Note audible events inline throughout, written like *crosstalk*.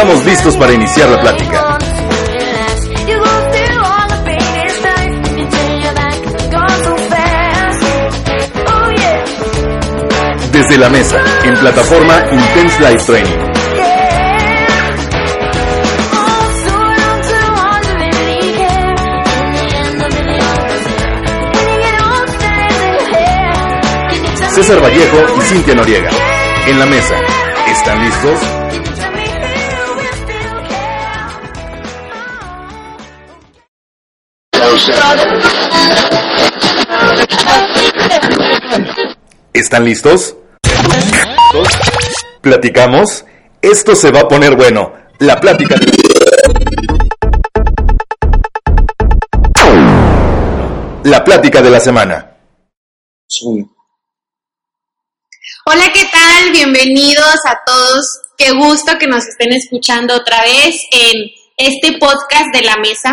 Estamos listos para iniciar la plática. Desde la mesa, en plataforma Intense Live Training. César Vallejo y Cintia Noriega. En la mesa. ¿Están listos? ¿Están listos? ¿Platicamos? Esto se va a poner bueno. La plática. La plática de la semana. Hola, ¿qué tal? Bienvenidos a todos. Qué gusto que nos estén escuchando otra vez en este podcast de la mesa.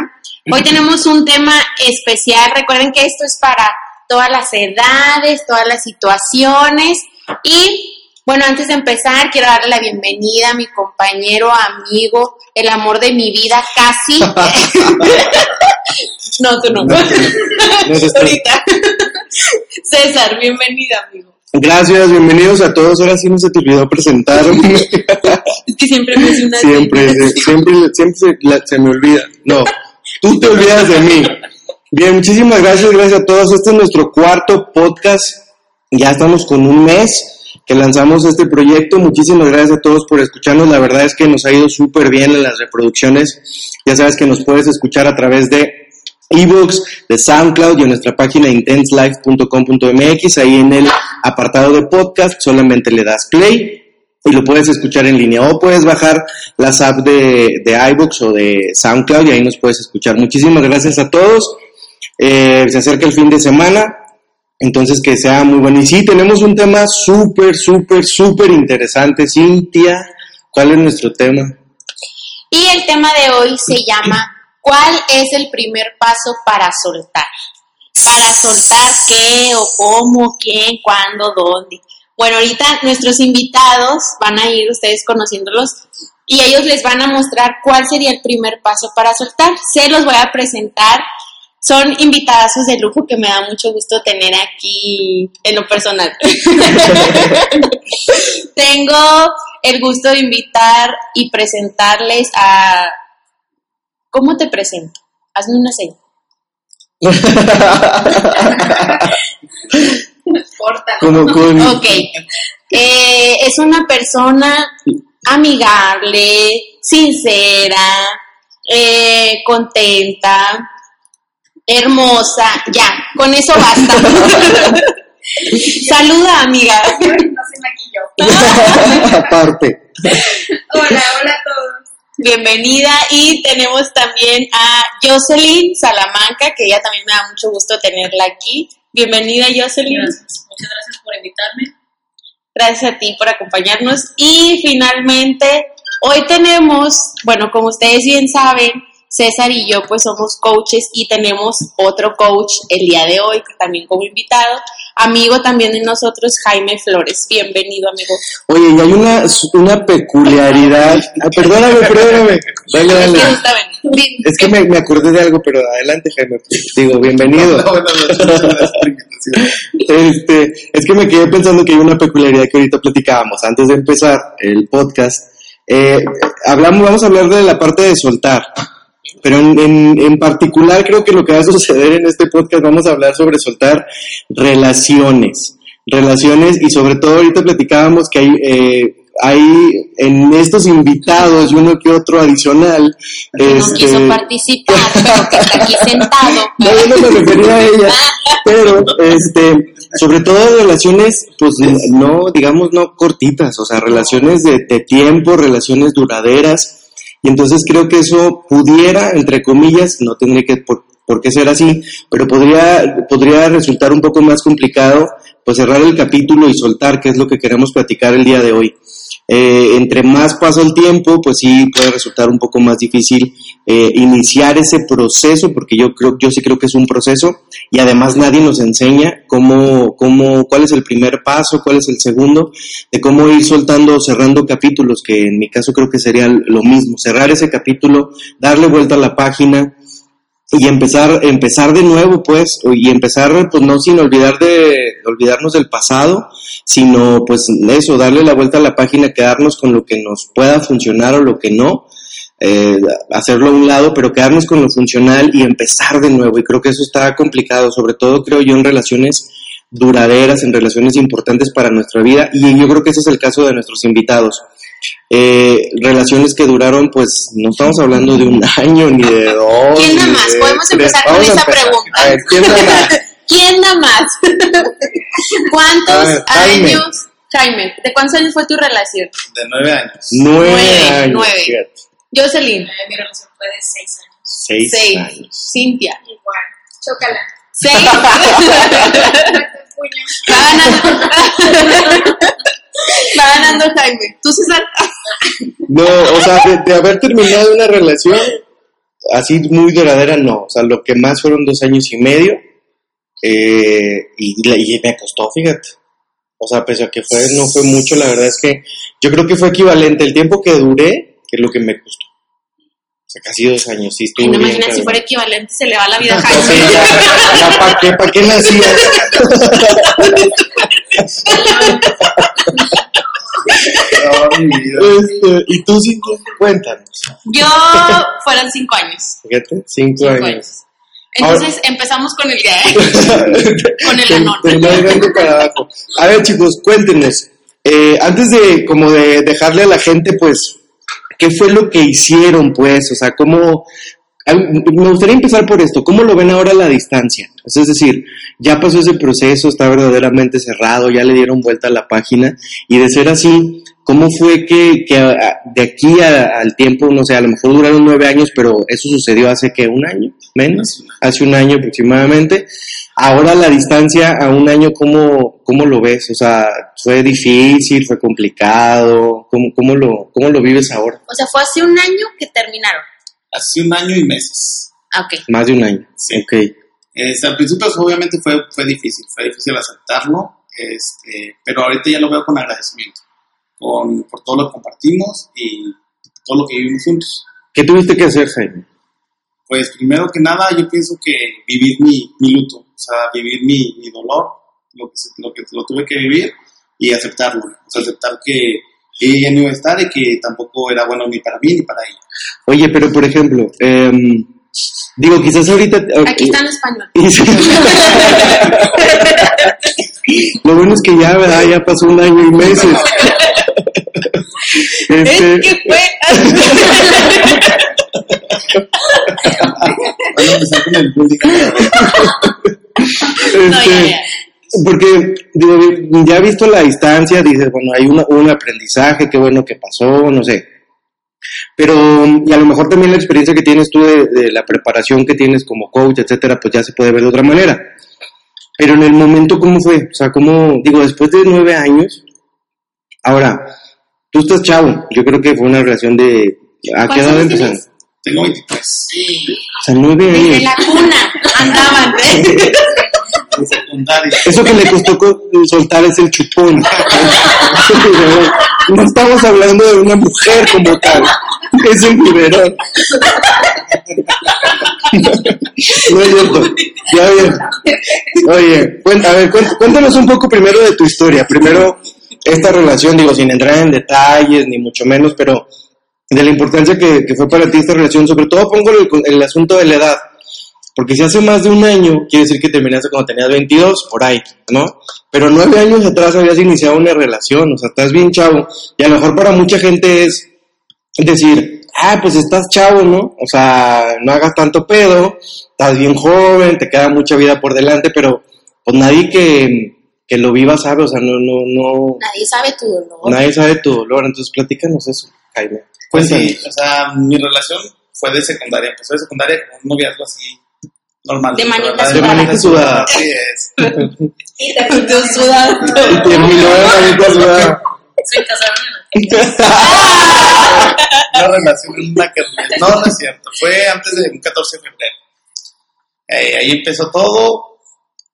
Hoy tenemos un tema especial. Recuerden que esto es para todas las edades, todas las situaciones. Y bueno, antes de empezar, quiero darle la bienvenida a mi compañero, amigo, el amor de mi vida, casi. *laughs* no, tú no. Ahorita. César, bienvenida, amigo. Gracias, bienvenidos a todos. Ahora sí no se te olvidó presentar. *laughs* es que siempre me hace una Siempre, siempre, siempre se, se me olvida. No, tú te olvidas de mí. Bien, muchísimas gracias, gracias a todos. Este es nuestro cuarto podcast. Ya estamos con un mes que lanzamos este proyecto. Muchísimas gracias a todos por escucharnos. La verdad es que nos ha ido súper bien en las reproducciones. Ya sabes que nos puedes escuchar a través de ebooks, de SoundCloud y en nuestra página intenselife.com.mx. Ahí en el apartado de podcast solamente le das play y lo puedes escuchar en línea o puedes bajar las apps de, de iBooks o de SoundCloud y ahí nos puedes escuchar. Muchísimas gracias a todos. Eh, se acerca el fin de semana, entonces que sea muy bueno. Y sí, tenemos un tema súper, súper, súper interesante. Cintia, ¿cuál es nuestro tema? Y el tema de hoy se llama ¿Cuál es el primer paso para soltar? Para soltar qué o cómo, quién, cuándo, dónde. Bueno, ahorita nuestros invitados van a ir ustedes conociéndolos y ellos les van a mostrar cuál sería el primer paso para soltar. Se los voy a presentar. Son invitadazos de lujo que me da mucho gusto tener aquí en lo personal. *laughs* Tengo el gusto de invitar y presentarles a ¿Cómo te presento? Hazme una seña. *laughs* Como con... Ok. Eh, es una persona amigable, sincera, eh, contenta, hermosa. Ya, con eso basta. *laughs* Saluda, amiga. No se maquilló. *laughs* Aparte. Hola, hola a todos. Bienvenida y tenemos también a Jocelyn Salamanca, que ella también me da mucho gusto tenerla aquí. Bienvenida Jocelyn. Gracias. Muchas gracias por invitarme. Gracias a ti por acompañarnos. Y finalmente, hoy tenemos, bueno, como ustedes bien saben, César y yo pues somos coaches y tenemos otro coach el día de hoy, también como invitado, amigo también de nosotros, Jaime Flores. Bienvenido, amigo. Oye, y hay una, una peculiaridad. Ah, perdóname, perdóname. *laughs* Dale, dale. Es que está bien. Es que me, me acordé de algo, pero adelante, Jaime. Digo, bienvenido. Este, es que me quedé pensando que hay una peculiaridad que ahorita platicábamos antes de empezar el podcast. Eh, hablamos, vamos a hablar de la parte de soltar. Pero en, en, en particular creo que lo que va a suceder en este podcast vamos a hablar sobre soltar relaciones. Relaciones y sobre todo ahorita platicábamos que hay, eh, hay en estos invitados y uno que otro adicional. Que no este, quiso participar, *laughs* pero que está aquí sentado. no, yo no me refería a ella, pero este, sobre todo relaciones, pues no, digamos, no cortitas, o sea, relaciones de, de tiempo, relaciones duraderas. Y entonces creo que eso pudiera, entre comillas, no tendría que por, por qué ser así, pero podría, podría resultar un poco más complicado, pues cerrar el capítulo y soltar, que es lo que queremos platicar el día de hoy. Eh, entre más pasa el tiempo, pues sí puede resultar un poco más difícil eh, iniciar ese proceso, porque yo creo, yo sí creo que es un proceso y además nadie nos enseña cómo, cómo, cuál es el primer paso, cuál es el segundo, de cómo ir soltando o cerrando capítulos, que en mi caso creo que sería lo mismo, cerrar ese capítulo, darle vuelta a la página, y empezar empezar de nuevo pues y empezar pues no sin olvidar de olvidarnos del pasado sino pues eso darle la vuelta a la página quedarnos con lo que nos pueda funcionar o lo que no eh, hacerlo a un lado pero quedarnos con lo funcional y empezar de nuevo. Y creo que eso está complicado sobre todo creo yo en relaciones duraderas en relaciones importantes para nuestra vida y yo creo que ese es el caso de nuestros invitados eh, relaciones que duraron, pues no estamos hablando de un *laughs* año ni de dos. ¿Quién da más? de Podemos empezar con esa empezar. pregunta. A ver, ¿quién da más? *laughs* ¿Quién da más? *laughs* ¿Cuántos ver, Jaime. años? Jaime, ¿de cuántos años fue tu relación? De nueve años. Nueve, Nueve, años. nueve. Jocelyn, Eh, mi relación fue de seis años. Seis, seis. años. Cintia, Igual. Chócala. seis. Va ganando. Jaime. ¿Tú, César? No, o sea, de, haber terminado una relación así muy duradera, no. O sea, lo que más fueron dos años y medio. eh, y, y me costó, fíjate. O sea, pese a que fue, no fue mucho, la verdad es que yo creo que fue equivalente el tiempo que duré, que es lo que me costó. Sea, casi dos años, sí, Ay, estuvo no bien, imagina si fuera equivalente, se le va la vida a Sí, Jaime. ya, ya, ¿para qué, pa' qué nacías? No, mi vida. Este, y tú sí, cuéntanos. Yo fueron cinco años. Fíjate, cinco, Cinco años. años. Entonces empezamos con el día. *laughs* Con el anón. grande para abajo. A ver, chicos, cuéntenos. eh, antes de como de dejarle a la gente, pues, ¿qué fue lo que hicieron, pues? O sea, ¿cómo...? Me gustaría empezar por esto. ¿Cómo lo ven ahora a la distancia? Es decir, ya pasó ese proceso, está verdaderamente cerrado, ya le dieron vuelta a la página. Y de ser así, ¿cómo fue que, que de aquí a- al tiempo, no sé, a lo mejor duraron nueve años, pero eso sucedió hace que un año, menos, hace un año aproximadamente. Ahora la distancia a un año, ¿cómo, cómo lo ves? O sea, ¿fue difícil, fue complicado? ¿Cómo, cómo, lo, ¿Cómo lo vives ahora? O sea, fue hace un año que terminaron. Hace un año y meses. Ah, ok. Más de un año. Sí. Ok. Este, al principio obviamente fue, fue difícil, fue difícil aceptarlo, este, pero ahorita ya lo veo con agradecimiento, con, por todo lo que compartimos y todo lo que vivimos juntos. ¿Qué tuviste que hacer, Jaime? Pues primero que nada yo pienso que vivir mi, mi luto, o sea, vivir mi, mi dolor, lo que, se- lo que lo tuve que vivir y aceptarlo, o sea, aceptar que ella no iba a estar y que tampoco era bueno ni para mí ni para ella. Oye, pero por ejemplo, em, digo, quizás ahorita... Aquí está en español. *laughs* Lo bueno es que ya, ¿verdad? Ya pasó un año y meses. *laughs* Este, Es que fue. *laughs* Voy bullying. No, este, ya, ya. Porque, digo, ya visto la distancia, dices, bueno, hay una- un aprendizaje, qué bueno que pasó, no sé. Pero, y a lo mejor también la experiencia que tienes tú de, de la preparación que tienes como coach, etcétera, pues ya se puede ver de otra manera. Pero en el momento, ¿cómo fue? O sea, ¿cómo, digo, después de nueve años, ahora, tú estás chavo, yo creo que fue una relación de, ¿a qué ¿Cuántos edad empezaron? Tengo 23 O sea, nueve Desde años. la cuna andaban. ¿eh? *laughs* Eso que le costó co- soltar es el chupón. *laughs* No estamos hablando de una mujer como tal. Es el biberón. No es cierto. Ya bien. Oye, a cuéntanos un poco primero de tu historia. Primero, esta relación, digo, sin entrar en detalles, ni mucho menos, pero de la importancia que, que fue para ti esta relación. Sobre todo pongo el, el asunto de la edad. Porque si hace más de un año, quiere decir que terminaste cuando tenías 22, por ahí, ¿no? Pero nueve años atrás habías iniciado una relación, o sea, estás bien chavo. Y a lo mejor para mucha gente es decir, ah, pues estás chavo, ¿no? O sea, no hagas tanto pedo, estás bien joven, te queda mucha vida por delante, pero pues nadie que, que lo viva sabe, o sea, no, no, no, Nadie sabe tu dolor. nadie sabe tu dolor. Entonces, platícanos eso, Jaime. Pues Cuéntanos. sí, o sea, mi relación fue de secundaria. Empezó de secundaria con un noviazgo así normal. De manita ¿verdad? De manita sudada. Así es. *laughs* Y te sudando. Y de manita sudada. Se casaron en *laughs* el Una relación en una. No, no es cierto. Fue antes de un 14 de febrero. Eh, ahí empezó todo.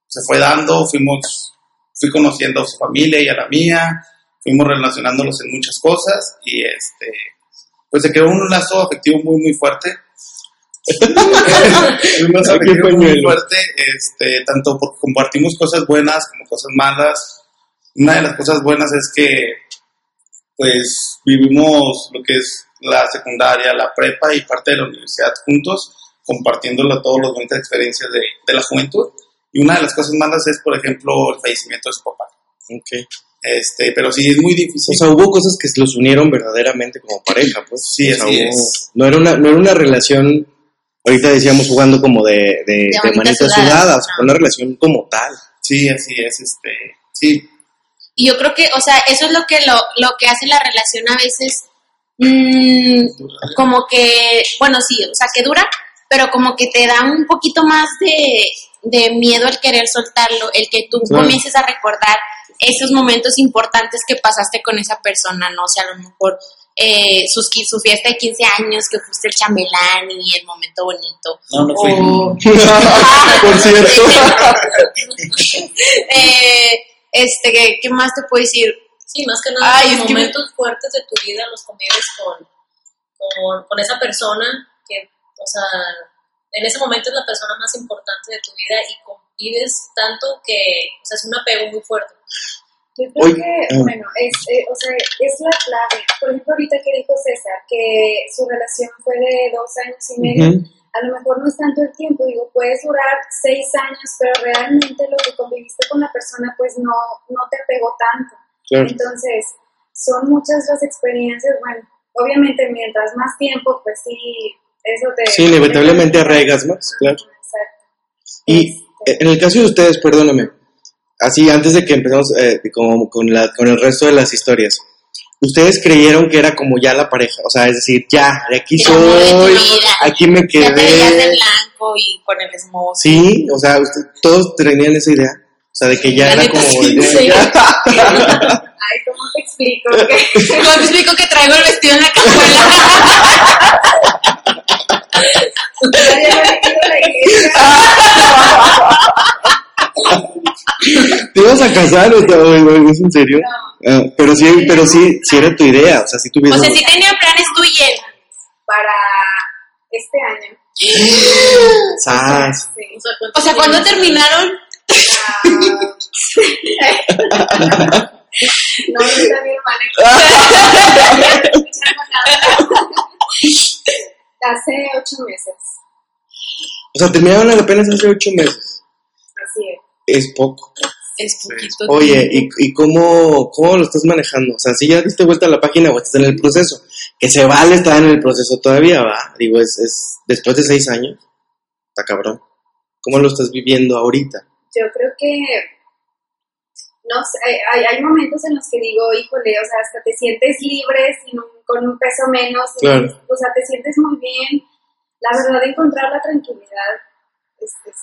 Se fue dando. Fuimos, fui conociendo a su familia y a la mía. Fuimos relacionándonos en muchas cosas. Y este, pues se creó un lazo afectivo muy, muy fuerte. Un lazo Ay, qué afectivo muy fuerte. Este, tanto porque compartimos cosas buenas como cosas malas. Una de las cosas buenas es que pues vivimos lo que es la secundaria, la prepa y parte de la universidad juntos, compartiéndolo todas las bonitas experiencias de, de la juventud. Y una de las cosas malas es, por ejemplo, el fallecimiento de su papá. Ok. Este, pero sí es muy O difícil. sea, hubo cosas que los unieron verdaderamente como pareja, pues. Sí, O sea, así hubo- es. No era una, no era una relación, ahorita decíamos jugando como de, de, de manita sudada. sudada, o sea, No. fue una relación como tal. sí, así es. Este, sí, Y yo creo que, o sea, eso es lo que lo, lo que hace la relación a veces mm, como que, bueno, sí, o sea, que dura, pero como que te da un poquito más de, de miedo el querer soltarlo, el que tú Claro. comiences a recordar esos momentos importantes que pasaste con esa persona, ¿no? O sea, a lo mejor eh, sus, su fiesta de 15 años, que fuiste el chambelán y el momento bonito. No, no fui. O- *laughs* Por *laughs* cierto. *laughs* eh, este, ¿qué, qué más te puedo decir? Sí, más que nada, Ay, los que momentos fuertes de tu vida los convives con, con, con esa persona que, o sea, en ese momento es la persona más importante de tu vida y convives tanto que, o sea, es un apego muy fuerte. Yo creo que, ah. bueno, es, eh, o sea, es la clave. Por ejemplo, ahorita que dijo César, que su relación fue de dos años y medio, a lo mejor no es tanto el tiempo, digo, puedes durar seis años, pero realmente lo que conviviste con la persona, pues no, no te pegó tanto. Claro. Entonces, son muchas las experiencias, bueno, obviamente mientras más tiempo, pues sí, eso te... Sí, inevitablemente arraigas más, claro. Exacto. Y Este, en el caso de ustedes, perdóname, así antes de que empecemos eh, con, con, la, con el resto de las historias, ¿ustedes creyeron que era como ya la pareja? O sea, es decir, ya, de aquí soy, aquí me Ya te veías de quedé. blanco y con el smoke. Sí, o sea, usted- todos tenían esa idea. O sea, de que ya La era como... sí, ya- sí. ya. *laughs* Ay, ¿cómo te explico? Que- ¿Cómo te explico que traigo el vestido en la cajuela? *laughs* *laughs* *laughs* ¿Te ibas a casar o, o- es en serio? Ah, pero sí, pero sí, sí era tu idea, o sea, si O tuvieras... sea, sí tenía planes tú y él. para este año. *gasps* Sas. Sí. O sea, ¿cuántos O sea, ¿cuándo terminaron? *laughs* No, no está mi hermana. Hace ocho meses. O sea, terminaron apenas hace ocho meses. Así es. Es poco. Es poquito. Oye, ¿y, y cómo, cómo lo estás manejando? O sea, si ya diste vuelta a la página o estás en el proceso, que se vale estar en el proceso todavía, va. Digo, es, es después de seis años, está cabrón. ¿Cómo lo estás viviendo ahorita? Yo creo que. No sé, hay, hay- momentos en los que digo, híjole, o sea, hasta te sientes libre sin un- con un peso menos. y- Claro. O sea, te sientes muy bien. La verdad, encontrar la tranquilidad es, es,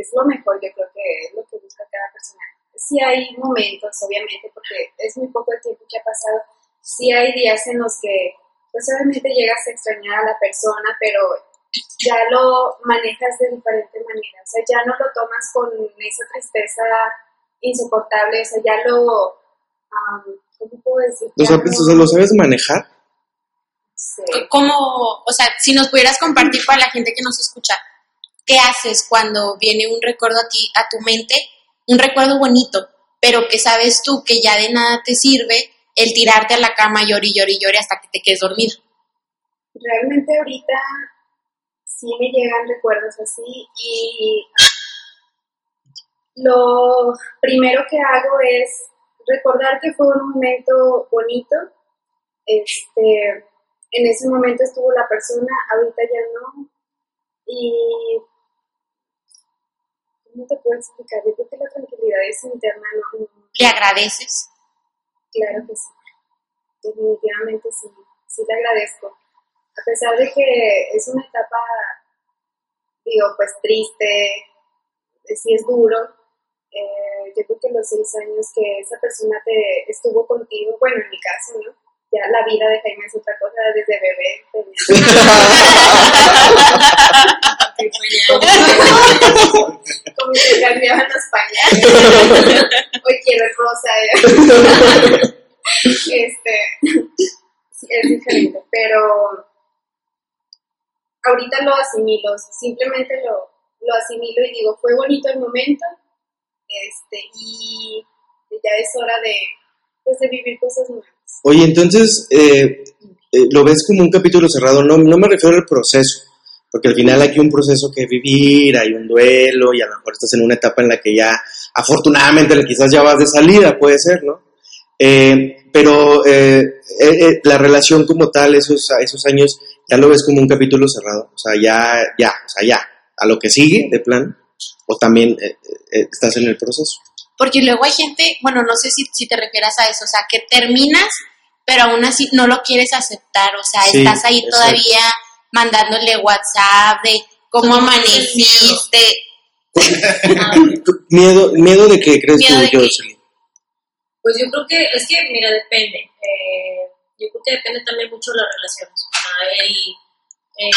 es lo mejor, yo creo que es lo que busca cada persona. Sí hay momentos, obviamente, porque es muy poco el tiempo que ha pasado. Sí hay días en los que, pues obviamente llegas a extrañar a la persona, pero ya lo manejas de diferente manera. O sea, ya no lo tomas con esa tristeza insoportable, o sea, ya lo... am, ¿Cómo puedo decir? O Ya sea, no- ¿lo sabes manejar? Sí. ¿Cómo, o sea, si nos pudieras compartir para la gente que nos escucha, ¿qué haces cuando viene un recuerdo a ti, a tu mente, un recuerdo bonito, pero que sabes tú que ya de nada te sirve el tirarte a la cama llori, llori, llori hasta que te quedes dormido? realmente ahorita sí me llegan recuerdos así y lo primero que hago es recordar que fue un momento bonito. Este, en ese momento estuvo la persona, ahorita ya no. Y ¿cómo te puedo explicar? Yo creo que la tranquilidad es interna, no, no- ¿Le agradeces? Claro que sí. Definitivamente sí. Sí le agradezco. A pesar de que es una etapa, digo, pues triste, eh, sí es duro, eh, yo creo que los seis años que esa persona te estuvo contigo, bueno, en mi caso, ¿no? Ya la vida de Jaime es otra cosa, desde bebé. *laughs* Como se cambiaban los pañales. Hoy quiero el rosa. este, es diferente, pero ahorita lo asimilo, simplemente lo, lo asimilo y digo, fue bonito el momento, este, y ya es hora de, pues, de vivir cosas nuevas. Oye, entonces, eh, eh, lo ves como un capítulo cerrado, no, no me refiero al proceso, porque al final hay un proceso que vivir, hay un duelo y a lo mejor estás en una etapa en la que ya, afortunadamente, quizás ya vas de salida, puede ser, ¿no? Eh, pero eh, eh, eh, la relación como tal, esos, esos años, ya lo ves como un capítulo cerrado, o sea, ya, ya, o sea, ya, a lo que sigue de plan, o también eh, eh, estás en el proceso. Porque luego hay gente, bueno, no sé si, si te refieras a eso, o sea, que terminas, pero aún así no lo quieres aceptar, o sea, Sí, estás ahí exacto. todavía mandándole WhatsApp de cómo amaneciste. Miedo, miedo de que crees Miedo tú. Jocelyn. Pues yo creo que, es que, mira, depende. Eh, yo creo que depende también mucho de las relaciones. O sea, el, el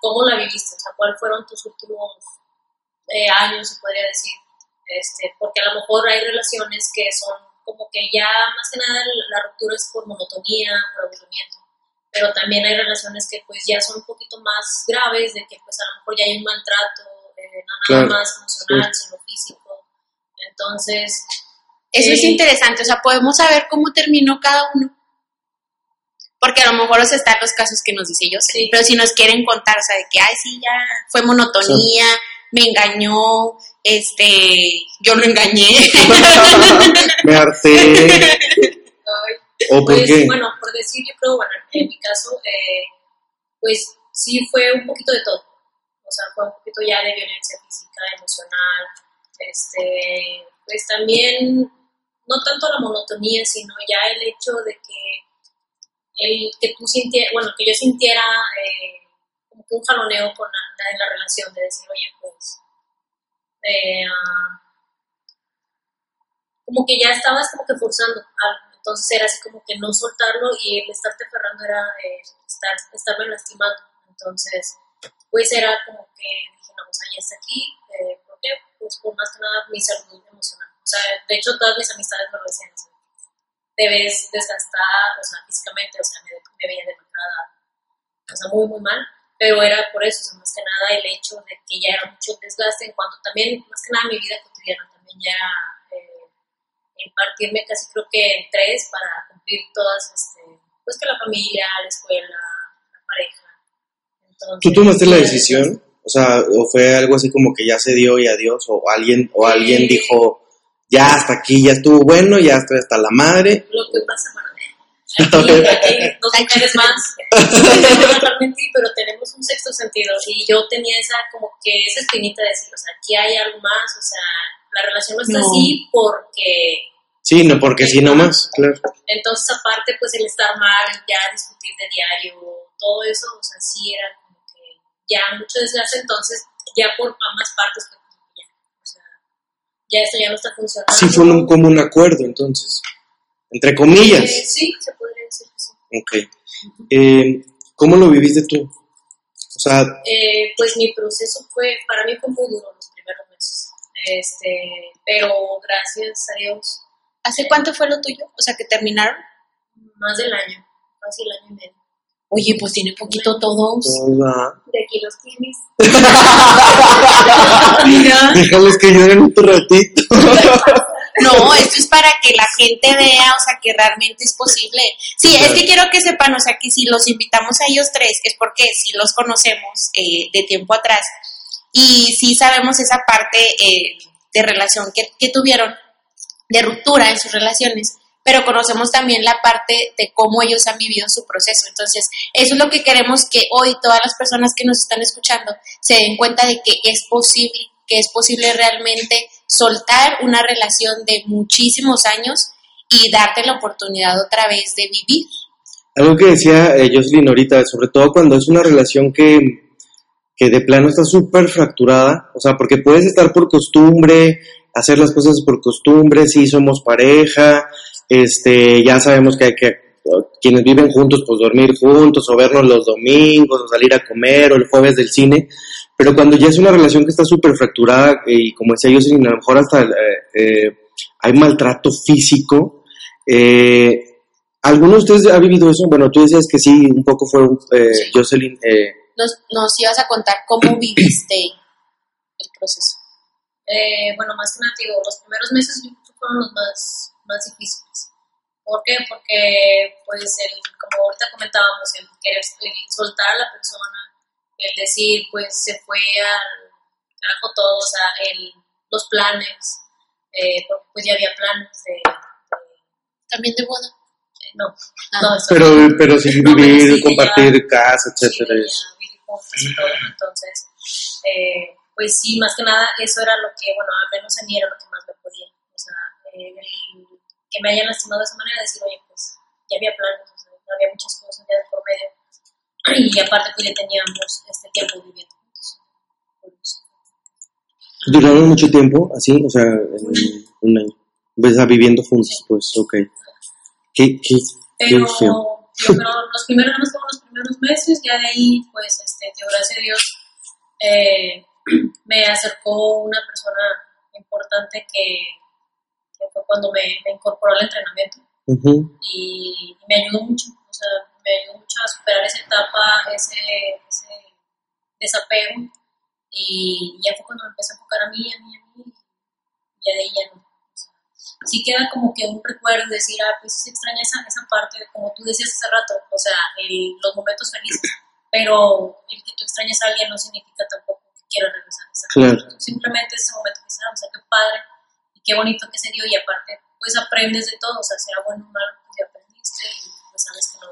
cómo la viviste, o sea, cuáles fueron tus últimos eh, años, se podría decir. Este, porque a lo mejor hay relaciones que son como que ya más que nada la, la ruptura es por monotonía, por aburrimiento. Pero también hay relaciones que pues ya son un poquito más graves, de que pues a lo mejor ya hay un maltrato, eh, no nada Claro, más emocional, sino físico. Entonces, Eso es Sí. interesante, o sea, podemos saber cómo terminó cada uno. Porque a lo mejor o sea, están los casos que nos dice yo, Sí. pero si nos quieren contar, o sea, de que, ay, sí, ya fue monotonía, me engañó, este, yo lo engañé. *laughs* Me harté. *laughs* Ay, ¿O por Pues qué? bueno, por decir, yo creo, bueno, en mi caso, eh, pues sí fue un poquito de todo. O sea, fue un poquito ya de violencia física, emocional, este, pues también, no tanto la monotonía, sino ya el hecho de que el que tú sintieras, bueno, que yo sintiera eh, como que un jaloneo con la, en la relación, de decir, oye, pues, eh, ah, como que ya estabas como que forzando algo. Entonces era así como que no soltarlo y el estarte aferrando era eh, estar, estarme lastimando. Entonces, pues era como que dije, no, sea, ya está aquí. Eh, ¿Por qué? Pues por más que nada mi salud emocional. O sea, de hecho todas mis amistades me lo decían así. Te ves desgastada, o sea, físicamente, o sea, me, me veía demacrada, o sea, muy, muy mal. Pero era por eso, o sea, más que nada el hecho de que ya era mucho desgaste en cuanto también, más que nada mi vida cotidiana, también ya eh, impartirme casi creo que en tres para cumplir todas, este, pues que la familia, la escuela, la pareja. Entonces, ¿Tú tomaste la sí, decisión? O sea, ¿o fue algo así como que ya se dio y adiós? ¿O alguien, o alguien Sí. dijo, ya hasta aquí, ya estuvo bueno, ya estoy hasta la madre? Lo que pasa, *laughs* aquí, aquí dos mujeres más, *laughs* mentir, pero tenemos un sexto sentido y yo tenía esa como que esa espinita de decir, o sea, aquí hay algo más, o sea, la relación no está No. así porque Sí, no, porque sí, no más, claro. Entonces, aparte, pues el estar mal, ya discutir de diario, todo eso, o sea, sí era como que ya mucho desgaste, entonces ya por ambas partes, pues ya, o sea, ya esto ya no está funcionando. Sí fue un, como un acuerdo, entonces. Entre comillas. Eh, sí, se podría decir que sí. Ok. Eh, ¿Cómo lo viviste tú? O sea, Eh, pues mi proceso fue, para mí fue muy duro este, pero gracias a Dios, ¿Hace cuánto fue lo tuyo? O sea, que terminaron. más del año, casi el año y medio. Oye, pues tiene poquito todos. hola. de aquí los tienes. *laughs* Déjales que lloren otro ratito. No, esto es para que la gente vea, o sea, que realmente es posible. Sí, es que quiero que sepan, o sea, que si los invitamos a ellos tres es porque sí los conocemos eh, de tiempo atrás y sí sabemos esa parte eh, de relación que, que tuvieron, de ruptura en sus relaciones, pero conocemos también la parte de cómo ellos han vivido su proceso. Entonces, eso es lo que queremos que hoy todas las personas que nos están escuchando se den cuenta de que es posible, que es posible realmente soltar una relación de muchísimos años y darte la oportunidad otra vez de vivir. Algo que decía eh, Jocelyn ahorita, sobre todo cuando es una relación que, que de plano está súper fracturada, o sea, porque puedes estar por costumbre, hacer las cosas por costumbre, sí somos pareja, este, ya sabemos que hay que, quienes viven juntos, pues dormir juntos, o vernos los domingos, o salir a comer, o el jueves del cine, pero cuando ya es una relación que está súper fracturada, y como decía yo, a lo mejor hasta eh, eh, hay maltrato físico, eh, ¿alguno de ustedes ha vivido eso? Bueno, tú decías que sí, un poco fue eh, Jocelyn. Eh, Nos, nos ibas a contar cómo viviste el proceso. Eh, bueno, más que nada, digo, los primeros meses yo creo que fueron los más, más difíciles. ¿Por qué? Porque, pues, el, como ahorita comentábamos, el querer el soltar a la persona, el decir, pues, se fue al carajo todo, o sea, el, los planes, eh, porque pues ya había planes de, de- También de boda. de- no, Ah. no, pero, no. pero sin No, vivir, sí, compartir ya- casa, etcétera. Juntos y todo, entonces, eh, pues sí, más que nada, eso era lo que, bueno, al menos a mí era lo que más me podía, o sea, eh, que me hayan lastimado de esa manera, decir, oye, pues ya había planes, o sea, había muchas cosas ya de por medio, y aparte pues ya teníamos este tiempo viviendo juntos. Pues, ¿Duraron mucho tiempo así? O sea, en un año. Pues, viviendo juntos, pues, ok. ¿Qué, qué, qué Pero feo? Yo creo los primeros, más fueron los primeros meses, ya de ahí, pues, este, Dios, gracias a Dios, eh, me acercó una persona importante que, que fue cuando me, me incorporó al entrenamiento. Y, y me ayudó mucho, o sea, me ayudó mucho a superar esa etapa, ese, ese desapego. Y ya fue cuando me empecé a enfocar a mí, a mí, a mí. Y ya de ahí ya no. Sí queda como que un recuerdo de decir, ah, pues se extraña esa, esa parte, como tú decías hace rato, o sea, el- los momentos felices, pero el que tú extrañes a alguien no significa tampoco que quieras regresar a esa Claro. simplemente ese momento que sea, o sea, qué padre y qué bonito que se dio y aparte, pues aprendes de todo, o sea, sea bueno o malo, pues ya aprendiste y pues sabes que no,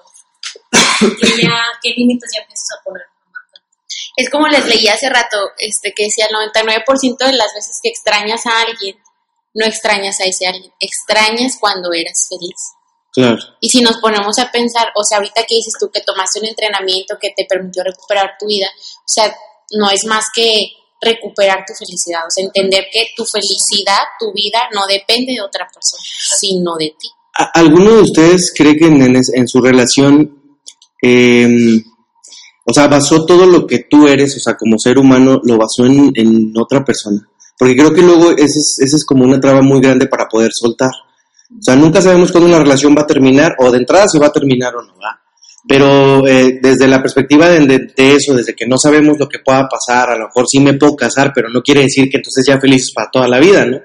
que ya, qué límites ya empiezas a poner. Es como les leí hace rato, este, que decía el 99% de las veces que extrañas a alguien, no extrañas a ese alguien, extrañas cuando eras feliz. Claro. Y si nos ponemos a pensar, o sea, ahorita que dices tú que tomaste un entrenamiento que te permitió recuperar tu vida, o sea, no es más que recuperar tu felicidad, o sea, entender que tu felicidad, tu vida, no depende de otra persona, sino de ti. ¿A- ¿Alguno de ustedes cree que en, en es- en su relación, eh, o sea, basó todo lo que tú eres, o sea, como ser humano, lo basó en, en otra persona? Porque creo que luego ese es, ese es como una traba muy grande para poder soltar. O sea, nunca sabemos cuándo una relación va a terminar, o de entrada se va a terminar o no va. Pero eh, desde la perspectiva de, eso, desde que no sabemos lo que pueda pasar, a lo mejor sí me puedo casar, pero no quiere decir que entonces ya felices para toda la vida, ¿no?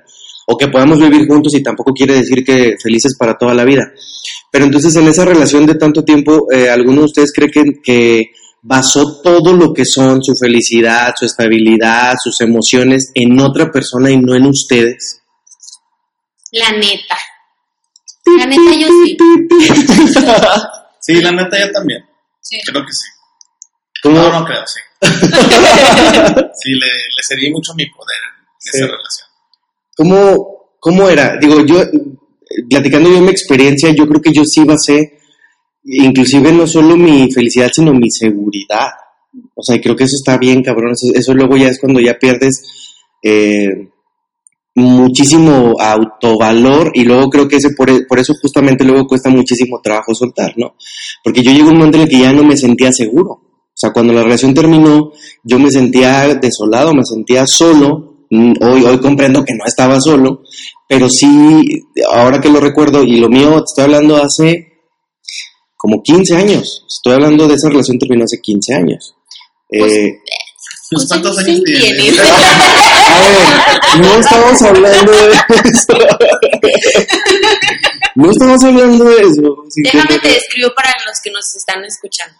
O que podamos vivir juntos y tampoco quiere decir que felices para toda la vida. Pero entonces en esa relación de tanto tiempo, eh, ¿alguno de ustedes cree que basó todo lo que son, su felicidad, su estabilidad, sus emociones, en otra persona y no en ustedes? La neta. La neta yo sí. *laughs* Sí, la neta yo también. Sí. Creo que sí. ¿Cómo? No, no creo, sí. *laughs* Sí, le, le cedí mucho mi poder en Sí. esa relación. ¿Cómo, ¿Cómo era? Digo, yo, platicando yo mi experiencia, yo creo que yo sí basé, inclusive no solo mi felicidad, sino mi seguridad. O sea, creo que eso está bien, cabrón. Eso, eso luego ya es cuando ya pierdes eh, muchísimo autovalor y luego creo que ese por, e- por eso justamente luego cuesta muchísimo trabajo soltar, ¿no? Porque yo llego a un momento en el que ya no me sentía seguro. O sea, cuando la relación terminó, yo me sentía desolado, me sentía solo. Hoy, hoy comprendo que no estaba solo, pero sí, ahora que lo recuerdo, y lo mío, te estoy hablando hace como 15 años. Estoy hablando de esa relación terminó hace 15 años. Eh, Pues, ¿Cuántos sí años tienes? tienes? *laughs* a ver, no estamos hablando de eso. No estamos hablando de eso. Déjame te describo para los que nos están escuchando.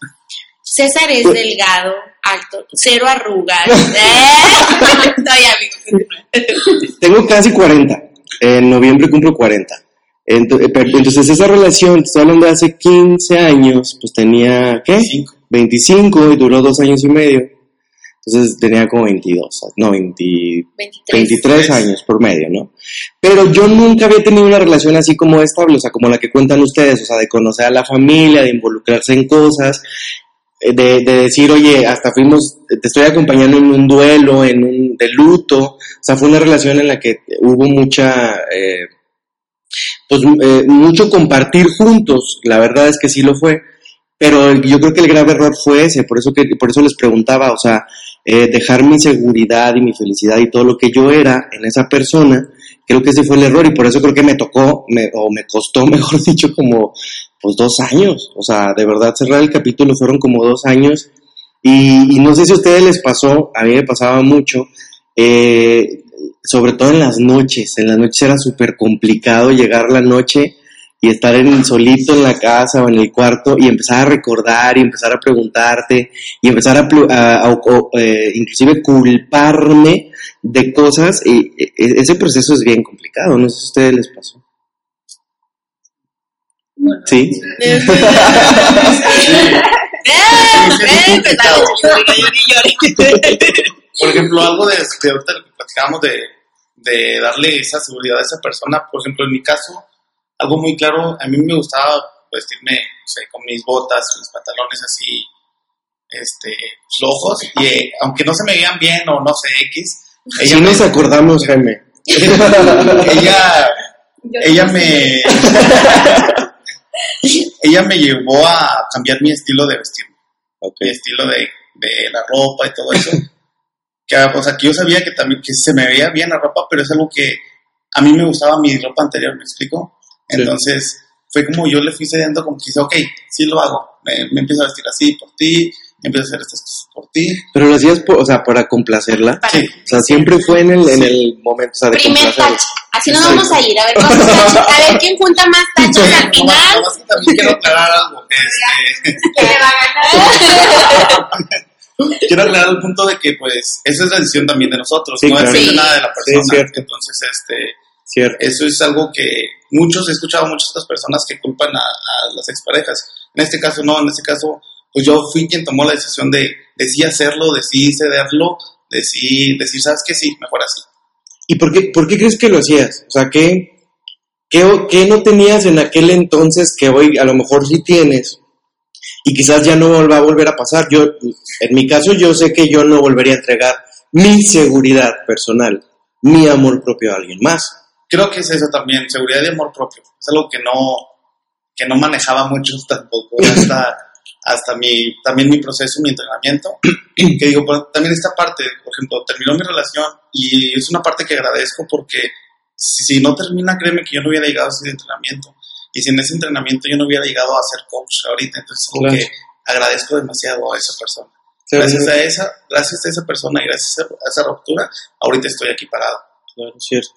César es delgado, alto, cero arrugas. ¿Eh? *laughs* *laughs* No, ya, amigo. Tengo casi 40. En noviembre cumplo 40. Eh, Entonces, esa relación, te estoy hablando de hace 15 años, pues tenía, ¿qué? 25 y duró dos años y medio. Entonces tenía como 22, no, 20, 23. 23 años por medio, ¿no? Pero yo nunca había tenido una relación así como esta, o sea, como la que cuentan ustedes, o sea, de conocer a la familia, de involucrarse en cosas. eh, de, de decir, oye, hasta fuimos, te estoy acompañando en un duelo, en un de luto, o sea, fue una relación en la que hubo mucha, eh, pues eh, mucho compartir juntos, la verdad es que sí lo fue, pero yo creo que el grave error fue ese, por eso que, por eso les preguntaba, o sea, eh, dejar mi seguridad y mi felicidad y todo lo que yo era en esa persona, creo que ese fue el error y por eso creo que me tocó, o me costó, *laughs* mejor dicho, como pues dos años, o sea, de verdad cerrar el capítulo fueron como dos años y, y no sé si a ustedes les pasó, a mí me pasaba mucho, eh, sobre todo en las noches, en las noches era súper complicado llegar la noche y estar en solito en la casa o en el cuarto y empezar a recordar y empezar a preguntarte y empezar a, plu- a- a- o- eh, inclusive culparme de cosas y e- e- ese proceso es bien complicado, no sé si a ustedes les pasó. Sí. Por ejemplo, algo de, de ahorita lo que platicábamos de, de darle esa seguridad a esa persona. Por ejemplo, en mi caso, algo muy claro, a mí me gustaba vestirme no sé, con mis botas, mis pantalones así, este, flojos, y eh, aunque no se me veían bien o no sé, X, ella Sí me, nos acordamos, Jaime. *laughs* ella, ella me, *laughs* ella me llevó a cambiar mi estilo de vestir mi estilo de, de la ropa y todo eso. *laughs* que, o sea, que yo sabía que también que se me veía bien la ropa, pero es algo que a mí me gustaba mi ropa anterior, ¿me explico? Sí. Entonces, fue como yo le fui cediendo, como que dije, ok, sí lo hago, me, me empiezo a vestir así por ti, empiezo a hacer estas cosas por ti. Pero lo hacías, por- o sea, para complacerla. Para- Sí. O sea, siempre fue en el, en el momento, o sea, de Primer tacho. Así nos Sí. vamos a ir. A ver, cuántos tachos- a ver quién junta más *laughs* tachos al final. nomás que también quiero aclarar algo. Este, *laughs* que le va a ganar. *laughs* quiero aclarar el punto de que, pues, eso es la decisión también de nosotros, Sí, no claro. depende Sí. nada de la Sí, persona. cierto. Entonces, este, Cierto. Eso es algo que muchos, he escuchado a muchas otras personas que culpan a, a las exparejas. En este caso no, en este caso, pues yo fui quien tomó la decisión de, de sí hacerlo, de sí cederlo, de sí decir, ¿sabes qué? Sí, mejor así. ¿Y por qué, por qué crees que lo hacías? O sea, ¿qué, qué, qué no tenías en aquel entonces que hoy a lo mejor sí tienes? Y quizás ya no va a volver a pasar. Yo, en mi caso, yo sé que yo no volvería a entregar mi seguridad personal, mi amor propio a alguien más. Creo que es eso también, seguridad y amor propio. Es algo que no, que no manejaba mucho *laughs* tampoco, hasta, hasta mi, también mi proceso, mi entrenamiento. *clears throat* Que digo, también esta parte, por ejemplo, terminó mi relación y es una parte que agradezco porque si, no termina, créeme que yo no hubiera llegado ese entrenamiento. Y si en ese entrenamiento yo no hubiera llegado a ser coach ahorita, entonces Claro. que agradezco demasiado a esa persona. Gracias a esa, gracias a esa persona y gracias a esa ruptura, ahorita estoy aquí parado. Claro, cierto.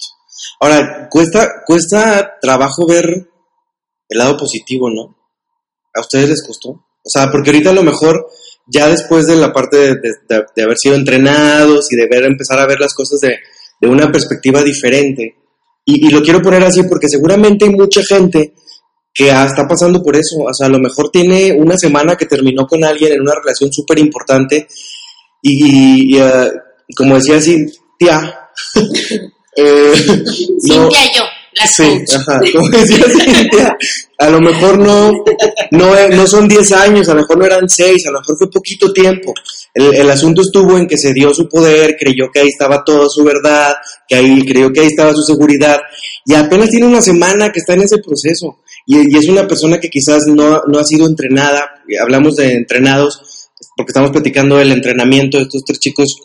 Ahora, cuesta, cuesta trabajo ver el lado positivo, ¿no? ¿A ustedes les costó? O sea, porque ahorita a lo mejor, ya después de la parte de, de- de- de haber sido entrenados y de ver, empezar a ver las cosas de, de una perspectiva diferente, y, y lo quiero poner así porque seguramente hay mucha gente que ah, está pasando por eso. O sea, a lo mejor tiene una semana que terminó con alguien en una relación súper importante y, y, ah, como decía Cintia, *laughs* eh, no- Cintia, yo, la Sí, ajá, como decía Cintia, a lo mejor no, no, eh, no son 10 años, a lo mejor no eran 6, a lo mejor fue poquito tiempo. El, el asunto estuvo en que se dio su poder, creyó que ahí estaba toda su verdad, que ahí creyó que ahí estaba su seguridad, y apenas tiene una semana que está en ese proceso. Y, es una persona que quizás no, no ha sido entrenada, eh, hablamos de entrenados, porque estamos platicando del entrenamiento, estos tres chicos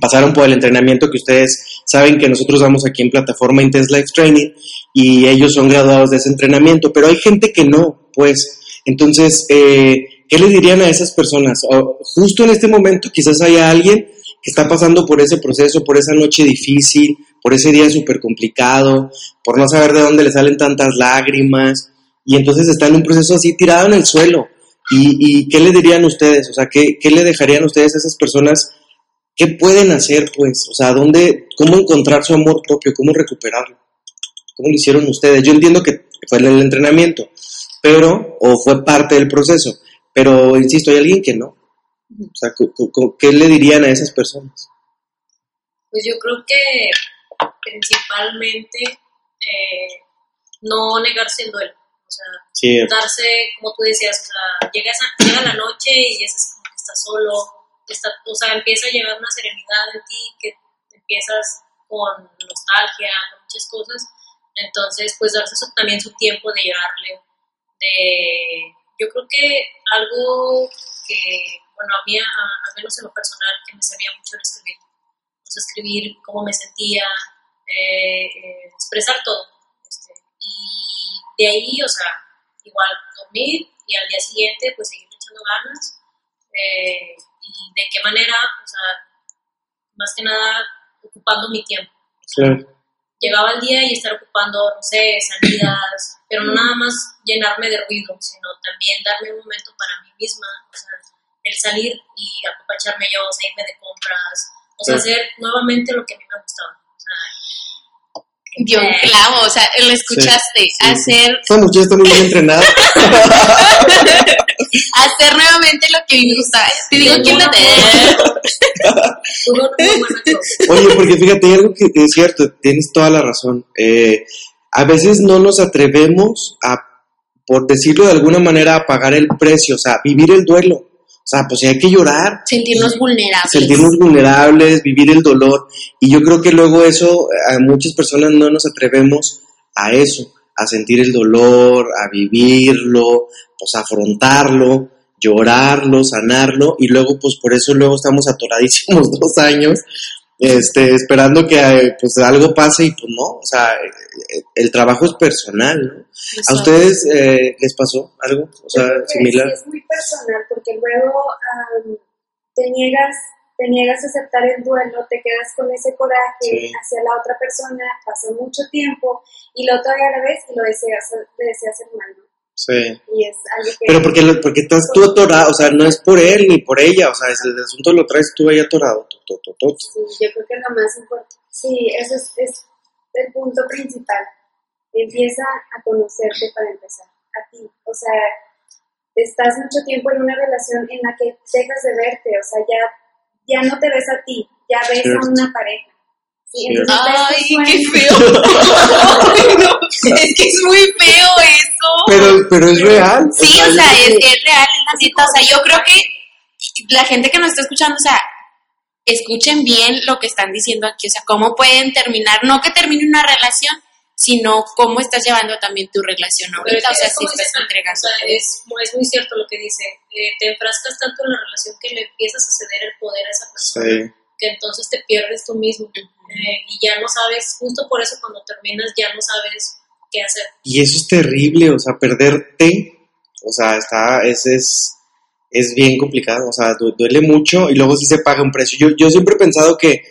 pasaron por el entrenamiento que ustedes saben que nosotros damos aquí en plataforma Intense Life Training y ellos son graduados de ese entrenamiento, pero hay gente que no, pues. Entonces, eh, ¿qué le dirían a esas personas? O, justo en este momento quizás haya alguien que está pasando por ese proceso, por esa noche difícil, por ese día súper complicado, por no saber de dónde le salen tantas lágrimas, y entonces está en un proceso así tirado en el suelo. ¿Y, y qué le dirían ustedes? O sea, ¿qué, ¿qué le dejarían ustedes a esas personas ¿qué pueden hacer, pues? O sea, ¿dónde, cómo encontrar su amor propio? ¿Cómo recuperarlo? ¿Cómo lo hicieron ustedes? Yo entiendo que fue el entrenamiento, pero, o fue parte del proceso, pero, insisto, hay alguien que no. O sea, ¿qué le dirían a esas personas? Pues yo creo que principalmente eh, no negarse el duelo. O sea, Sí, darse, como tú decías, o sea, llega, esa- llega la noche y es como que estás solo, está, o sea, empieza a llegar una serenidad en ti que empiezas con nostalgia, con muchas cosas, entonces pues darse su- también su tiempo de llorarle, de, yo creo que algo que, bueno, a mí, al menos en lo personal, que me servía mucho era escribir, o sea, escribir cómo me sentía, eh, eh, expresar todo, este, y de ahí, o sea, igual dormir y al día siguiente pues seguir echando ganas eh, y de qué manera, o sea, más que nada ocupando mi tiempo. claro. Llegaba el día y estar ocupando, no sé, salidas, pero no nada más llenarme de ruido, sino también darme un momento para mí misma, o sea, el salir y apapacharme yo, o sea, irme de compras, o sea, Sí. hacer nuevamente lo que a mí me gustaba. O sea, Dio un clavo, o sea, lo escuchaste, sí, sí. hacer, Esta muchacha está muy bien entrenada. *laughs* hacer nuevamente lo que me gustaba. Te digo que lo cosa. Oye, porque fíjate, hay algo que es cierto, tienes toda la razón. Eh, a veces no nos atrevemos a, por decirlo de alguna manera, a pagar el precio, o sea, vivir el duelo. O sea, pues si hay que llorar, sentirnos vulnerables. sentirnos vulnerables, vivir el dolor. Y yo creo que luego eso, a muchas personas no nos atrevemos a eso, a sentir el dolor, a vivirlo, pues afrontarlo, llorarlo, sanarlo. Y luego, pues por eso luego estamos atoradísimos *laughs* dos años, este, esperando que eh, pues algo pase y pues no, o sea, eh, el trabajo es personal, ¿no? ¿A ustedes eh, les pasó algo? O sea, similar. sí es muy personal porque luego am, te niegas te niegas a aceptar el duelo, te quedas con ese coraje Sí. hacia la otra persona, pasa mucho tiempo y lo todavía la vez y lo deseas, le deseas el. Sí. Y es algo que... Pero porque, lo- porque estás tú atorado, o sea, no es por él ni por ella, o sea, es el asunto lo traes tú ahí atorado. Sí, yo creo que lo más importante, sí, eso es, es el punto principal. Empieza a conocerte para empezar, a ti. O sea, estás mucho tiempo en una relación en la que dejas de verte, o sea, ya, ya no te ves a ti, ya ves a una pareja. Sí, ves Ay, qué feo. *laughs* Ay, no, es que es muy feo eso. Pero, pero es real. Sí, o sea, es, que- es real, es. O sea, yo creo que la gente que nos está escuchando, o sea, escuchen bien lo que están diciendo aquí. O sea, cómo pueden terminar, no que termine una relación, sino cómo estás llevando también tu relación ahorita. O sea, es si estás entregando. o sea, es, es muy cierto lo que dice. eh, te enfrascas tanto en la relación que le empiezas a ceder el poder a esa persona Sí. que entonces te pierdes tú mismo. Eh, y ya no sabes, justo por eso cuando terminas ya no sabes qué hacer. Y eso es terrible, o sea, perderte, o sea, está, es, es, es bien complicado, o sea, du- duele mucho y luego sí se paga un precio. Yo, yo siempre he pensado que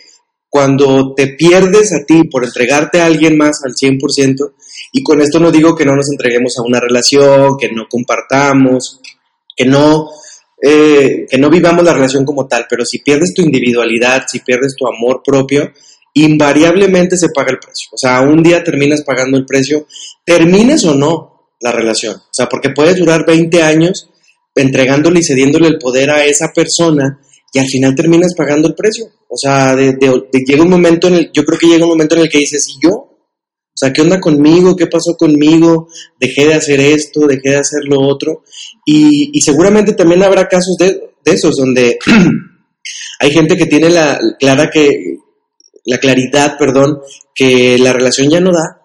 cuando te pierdes a ti por entregarte a alguien más al 100%, y con esto no digo que no nos entreguemos a una relación, que no compartamos, que no, eh, que no vivamos la relación como tal, pero si pierdes tu individualidad, si pierdes tu amor propio, invariablemente se paga el precio. O sea, un día terminas pagando el precio, termines o no la relación. O sea, porque puedes durar 20 años entregándole y cediéndole el poder a esa persona y al final terminas pagando el precio. O sea, de, de- llega un momento en el, yo creo que llega un momento en el que dices, ¿y yo? O sea, ¿qué onda conmigo? ¿Qué pasó conmigo? Dejé de hacer esto, dejé de hacer lo otro. Y, seguramente también habrá casos de esos donde *clears throat* hay gente que tiene la clara que la claridad, perdón, que la relación ya no da.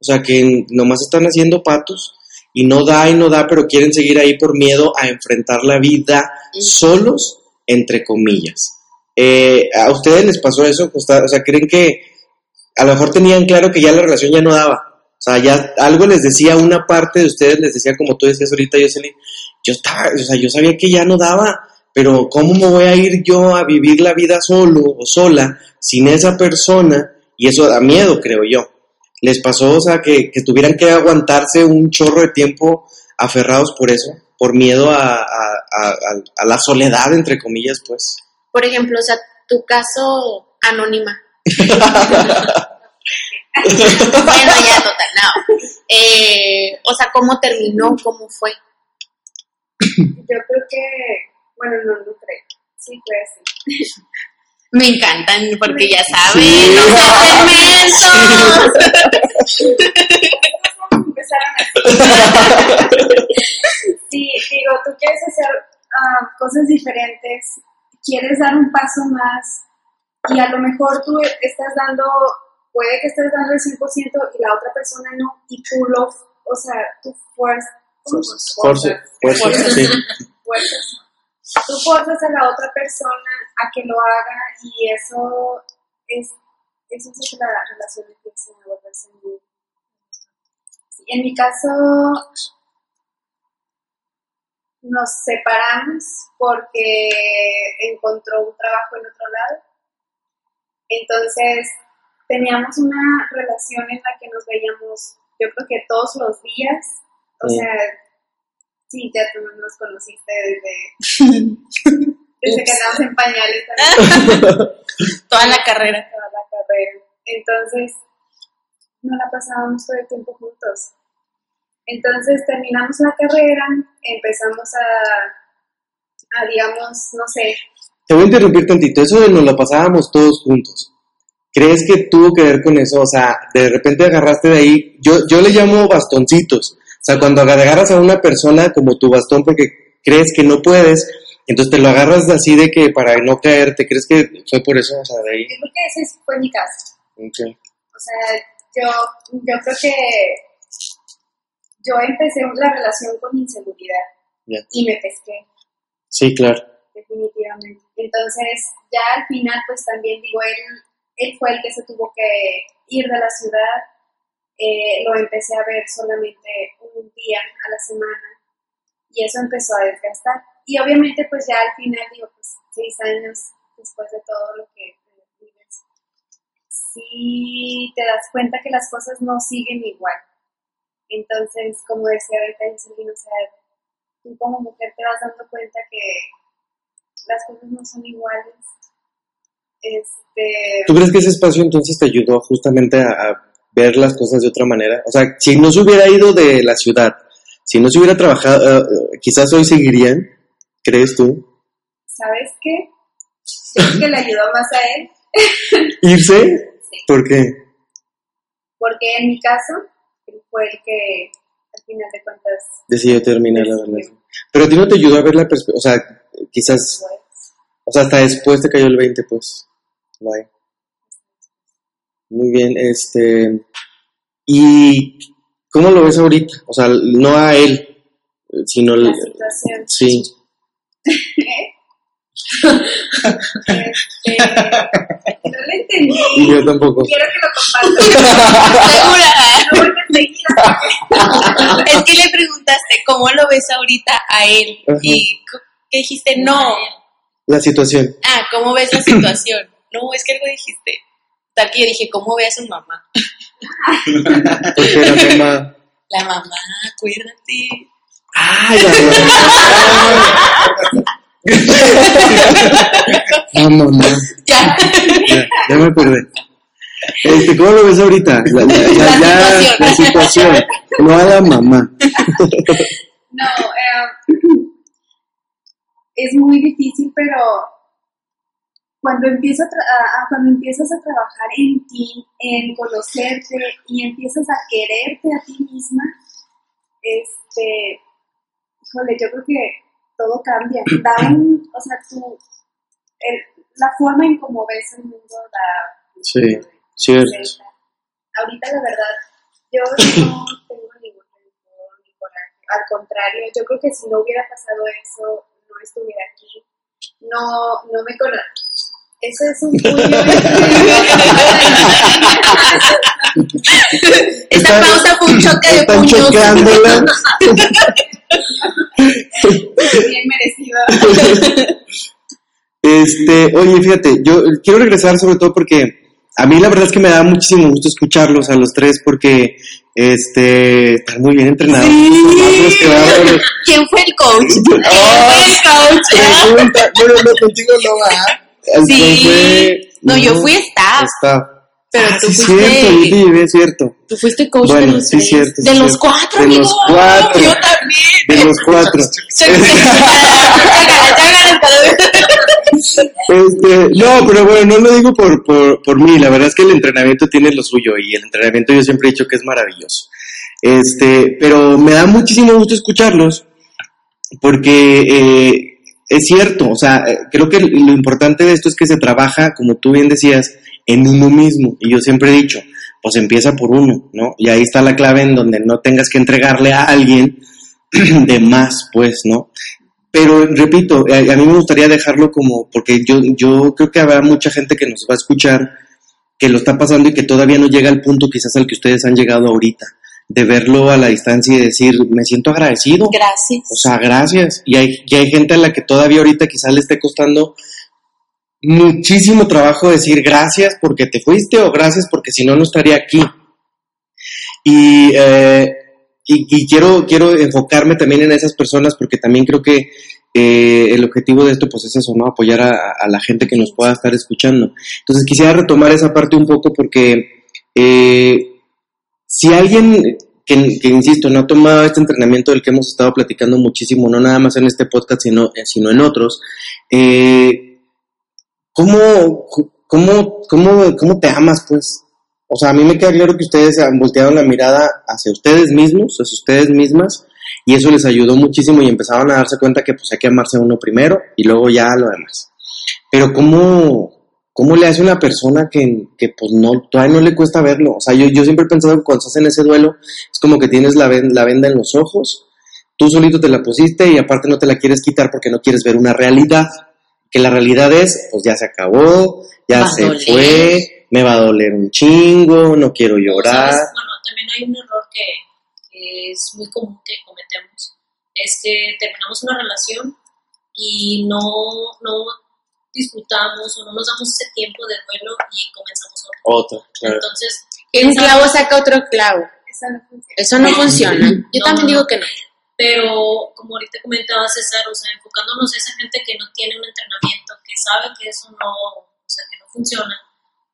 O sea, que nomás están haciendo patos y no da y no da, pero quieren seguir ahí por miedo a enfrentar la vida solos, entre comillas. Eh, ¿A ustedes les pasó eso? O sea, ¿creen que a lo mejor tenían claro que ya la relación ya no daba? O sea, ya algo les decía una parte de ustedes, les decía como tú decías ahorita, Jocelyn, yo estaba, o sea, yo sabía que ya no daba, pero ¿cómo me voy a ir yo a vivir la vida solo o sola sin esa persona? Y eso da miedo, creo yo. ¿Les pasó, o sea, que, que tuvieran que aguantarse un chorro de tiempo aferrados por eso? Por miedo a, a- a- a- a la soledad, entre comillas, pues. Por ejemplo, o sea, tu caso anónima. *laughs* bueno, ya total, no. Eh, o sea, ¿cómo terminó? ¿Cómo fue? Yo creo que, bueno, no, no creo. Sí fue así. *laughs* Me encantan porque ya saben, Sí. no mensos. Empezaron *laughs* Sí, digo, tú quieres hacer ah, cosas diferentes, quieres dar un paso más y a lo mejor tú estás dando, puede que estés dando el 100% y la otra persona no, y tú lo, o sea, tu fuerza, Fuerza, fuerza, sí. fuerzas. Tú forzas a la otra persona a que lo haga y eso es, eso es que la relación empieza a volverse muy... Sí, En mi caso, nos separamos porque encontró un trabajo en otro lado. Entonces, teníamos una relación en la que nos veíamos, yo creo que todos los días. O Sí. sea, sí, ya tú nos conociste desde, *laughs* desde que andábamos en pañales también *laughs* Toda la carrera. toda la carrera. Entonces, no la pasábamos todo el tiempo juntos. Entonces terminamos la carrera, empezamos a, a digamos, no sé, Te voy a interrumpir tantito. Eso de nos lo pasábamos todos juntos. ¿Crees que tuvo que ver con eso? O sea, de repente agarraste de ahí. Yo, yo le llamo bastoncitos. O sea, cuando agarras a una persona como tu bastón porque crees que no puedes, entonces te lo agarras así de que para no caerte. ¿Crees que fue por eso? O sea, de ahí. yo creo que ese fue mi caso. Ok. O sea, yo, yo creo que yo empecé la relación con inseguridad y me pesqué. Sí, claro. definitivamente. Entonces, ya al final, pues también digo, él, él fue el que se tuvo que ir de la ciudad. Eh, lo empecé a ver solamente un día a la semana y eso empezó a desgastar. Y obviamente, pues ya al final, digo, pues seis años después de todo lo que sí te das cuenta que las cosas no siguen igual. Entonces, como decía ahorita Jocelyn, o sea, tú como mujer te vas dando cuenta que las cosas no son iguales. Este, ¿Tú crees que ese espacio entonces te ayudó justamente a ver las cosas de otra manera? O sea, si no se hubiera ido de la ciudad, si no se hubiera trabajado, eh, quizás hoy seguirían, ¿crees tú? ¿sabes qué? Creo que le ayudó más a él, *laughs* ¿Irse? ¿Por qué? porque en mi caso, él fue el que, al final de cuentas, Decidió terminar la relación. Pero a ti no te ayudó a ver la perspectiva, o sea, quizás, pues, o sea, hasta después te cayó el 20, pues. Bye. Muy bien, este, ¿y cómo lo ves ahorita? O sea, no a él, sino... la el- situación. Sí. *laughs* Este, no le entendí. Y *laughs* yo tampoco. Quiero que lo compartas. *laughs* Segura. No voy a seguir. Es que le preguntaste cómo lo ves ahorita a él Ajá. y que dijiste no. La situación. Ah, ¿cómo ves la situación? No, es que algo dijiste. Tal que yo dije, ¿cómo ve a su mamá? Porque la mamá... La mamá, acuérdate. ¡Ay, la mamá! *laughs* La mamá. Ya. Ya, ya me acordé. Este, ¿Cómo lo ves ahorita? La, la- situación. la situación. No a la mamá. *laughs* No, eh, es muy difícil, pero cuando, a empiezas a trabajar en ti, en conocerte y empiezas a quererte a ti misma, este, híjole, yo creo que todo cambia. *clears throat* Da un, o sea, el- la forma en cómo ves el mundo da... Sí, cierto. Ahorita, la verdad, yo no *clears throat* tengo ningún rencor ni coraje. Al contrario, yo creo que si no hubiera pasado eso, no estuviera aquí. No, no me conozco. Eso es un puño. *laughs* Esta Está- pausa fue un choque de puños. chocándola. bien merecido. Este, oye, fíjate, yo quiero regresar sobre todo porque a mí la verdad es que me da muchísimo gusto escucharlos a los tres porque este están muy bien entrenados. ¿Quién fue el coach? ¿Quién fue el coach? Pregunta, bueno, no, contigo no va. Sí. No, yo fui staff. Staff. Pero Ah, tú sí, fuiste- cierto, es cierto. Tú fuiste coach Bueno, de los sí, de los cierto. cuatro, De amigo. los cuatro. *laughs* Yo también. De los cuatro. Este, no, pero bueno, no lo digo por, por, por mí, la verdad es que el entrenamiento tiene lo suyo y el entrenamiento yo siempre he dicho que es maravilloso. Este, pero me da muchísimo gusto escucharlos porque eh, es cierto, o sea, eh, creo que lo importante de esto es que se trabaja, como tú bien decías, en uno mismo. Y yo siempre he dicho, pues empieza por uno, ¿no? Y ahí está la clave en donde no tengas que entregarle a alguien *clears throat* de más, pues, ¿no? Pero repito, a, mí me gustaría dejarlo como, porque yo, yo creo que habrá mucha gente que nos va a escuchar que lo está pasando y que todavía no llega al punto quizás al que ustedes han llegado ahorita, de verlo a la distancia y decir, me siento agradecido. Gracias. O sea, gracias. Y hay, y hay gente a la que todavía ahorita quizás le esté costando muchísimo trabajo decir gracias porque te fuiste o gracias porque si no, no estaría aquí. Y, eh, y, y quiero, quiero enfocarme también en esas personas porque también creo que eh, el objetivo de esto pues es eso, ¿no? Apoyar a, a la gente que nos pueda estar escuchando. Entonces quisiera retomar esa parte un poco porque eh, si alguien que, insisto, no ha tomado este entrenamiento del que hemos estado platicando muchísimo, no nada más en este podcast, sino, eh, sino en otros, eh, ¿cómo, cómo, cómo, ¿cómo te amas, pues? O sea, a mí me queda claro que ustedes han volteado la mirada hacia ustedes mismos, hacia ustedes mismas, y eso les ayudó muchísimo y empezaron a darse cuenta que pues hay que amarse uno primero y luego ya lo demás. Pero ¿cómo, cómo le hace una persona que, que pues no, todavía no le cuesta verlo? O sea, yo, yo siempre he pensado que cuando estás en ese duelo es como que tienes la, ven, la venda en los ojos, tú solito te la pusiste y aparte no te la quieres quitar porque no quieres ver una realidad. Que la realidad es, pues ya se acabó, ya Va se fue, me va a doler un chingo, no quiero llorar. ¿Sabes? Bueno, también hay un error que, que es muy común que cometemos. Es que terminamos una relación y no, no disfrutamos o no nos damos ese tiempo de duelo y comenzamos otro. Otra, claro. Entonces, Que un clavo saca otro clavo. Esa no funciona. Eso no funciona. Yo No, también no, digo que no. pero como ahorita comentaba César, o sea, enfocándonos a esa gente que no tiene un entrenamiento, que sabe que eso no, o sea, que no funciona,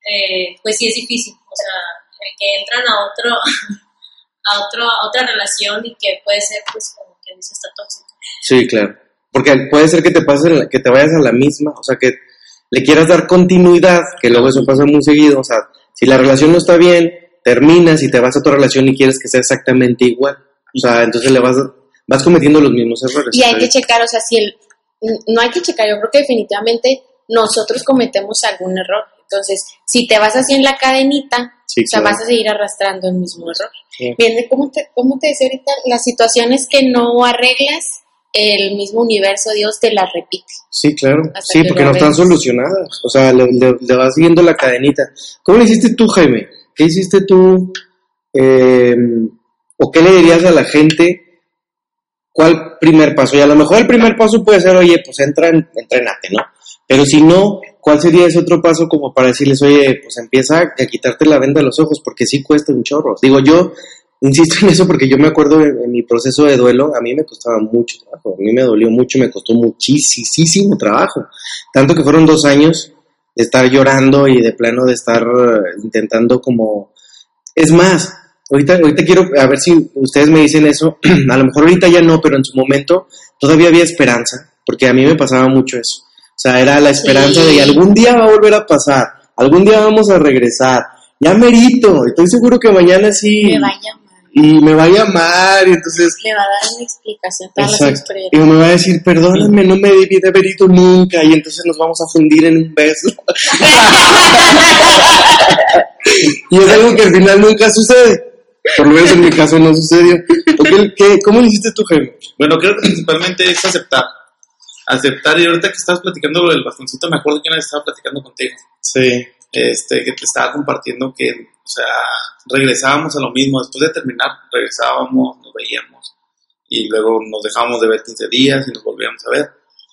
eh, pues sí es difícil, o sea, el que entran a otro, *laughs* a otro, a otra relación y que puede ser, pues, como que dice, está tóxico. Sí, claro. Porque puede ser que te pases, que te vayas a la misma, o sea, que le quieras dar continuidad, que luego eso pasa muy seguido, o sea, si la relación no está bien, terminas y te vas a otra relación y quieres que sea exactamente igual. O sea, entonces le vas, vas cometiendo los mismos errores. Y hay que checar, o sea, si el, no hay que checar, yo creo que definitivamente nosotros cometemos algún error. Entonces, si te vas así en la cadenita, Sí, o sea, claro. vas a seguir arrastrando el mismo error. Sí. Bien, ¿cómo te, ¿cómo te decía ahorita? Las situaciones que no arreglas, el mismo universo, Dios te las repite. Sí, claro. Sí, que porque no están solucionadas. O sea, le, le- le vas siguiendo la cadenita. ¿Cómo le hiciste tú, Jaime? ¿Qué hiciste tú? Eh, ¿O qué le dirías a la gente? ¿Cuál primer paso? Y a lo mejor el primer paso puede ser, oye, pues entra, en- entrenate, ¿no? Pero si no, ¿cuál sería ese otro paso como para decirles, oye, pues empieza a quitarte la venda de los ojos? Porque sí cuesta un chorro. Digo, yo insisto en eso porque yo me acuerdo en, en mi proceso de duelo, a mí me costaba mucho trabajo, a mí me dolió mucho, me costó muchísimo trabajo. Tanto que fueron dos años de estar llorando y de plano de estar eh, intentando como... Es más, ahorita, ahorita quiero, a ver si ustedes me dicen eso, *clears throat* a lo mejor ahorita ya no, pero en su momento todavía había esperanza, porque a mí me pasaba mucho eso. O sea, era la esperanza Sí. de que algún día va a volver a pasar, algún día vamos a regresar, ya merito, estoy seguro que mañana sí Me va a llamar, y me va a llamar y entonces me va a dar una explicación, las Exacto. Y experiencias. me va a decir, perdóname, no me debí de haber ido nunca, y entonces nos vamos a fundir en un beso. *laughs* y es algo que al final nunca sucede. Por lo menos en mi caso no sucedió. ¿qué- ¿Cómo lo hiciste tú, Jaime? Bueno, creo que principalmente es aceptar. Aceptar, y ahorita que estabas platicando lo del bastoncito, me acuerdo que una vez estaba platicando contigo, Sí. este, que te estaba compartiendo que, sea, regresábamos a lo mismo, después de terminar, regresábamos, nos veíamos, y luego nos dejábamos de ver 15 días y nos volvíamos a ver.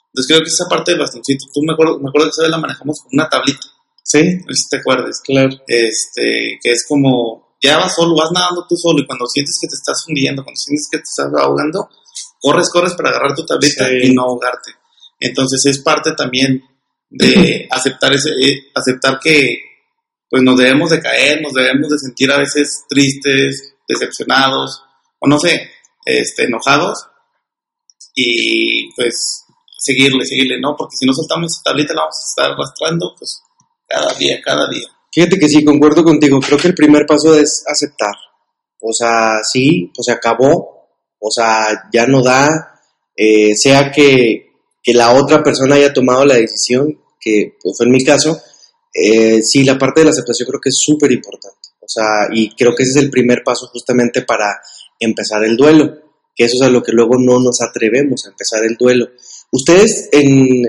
Entonces creo que esa parte del bastoncito, tú me acuerdo, me acuerdo que esa vez la manejamos con una tablita, Sí, no sé si te acuerdas, claro. este, que es como, ya vas solo, vas nadando tú solo, y cuando sientes que te estás hundiendo, cuando sientes que te estás ahogando, corres, corres para agarrar tu tableta Sí. y no ahogarte. Entonces es parte también de *clears throat* aceptar ese, eh, aceptar que pues nos debemos de caer, nos debemos de sentir a veces tristes, decepcionados, o no sé, este, enojados, y pues seguirle, seguirle, ¿no? Porque si no soltamos esa tableta la vamos a estar arrastrando, pues cada día, cada día. Fíjate que sí, concuerdo contigo. Creo que el primer paso es aceptar. o sea, sí, pues se acabó, o sea, ya no da, eh, sea que, que la otra persona haya tomado la decisión, que pues, fue en mi caso, eh, sí, la parte de la aceptación creo que es súper importante, o sea, y creo que ese es el primer paso justamente para empezar el duelo, que eso es a lo que luego no nos atrevemos a empezar el duelo. Ustedes, en,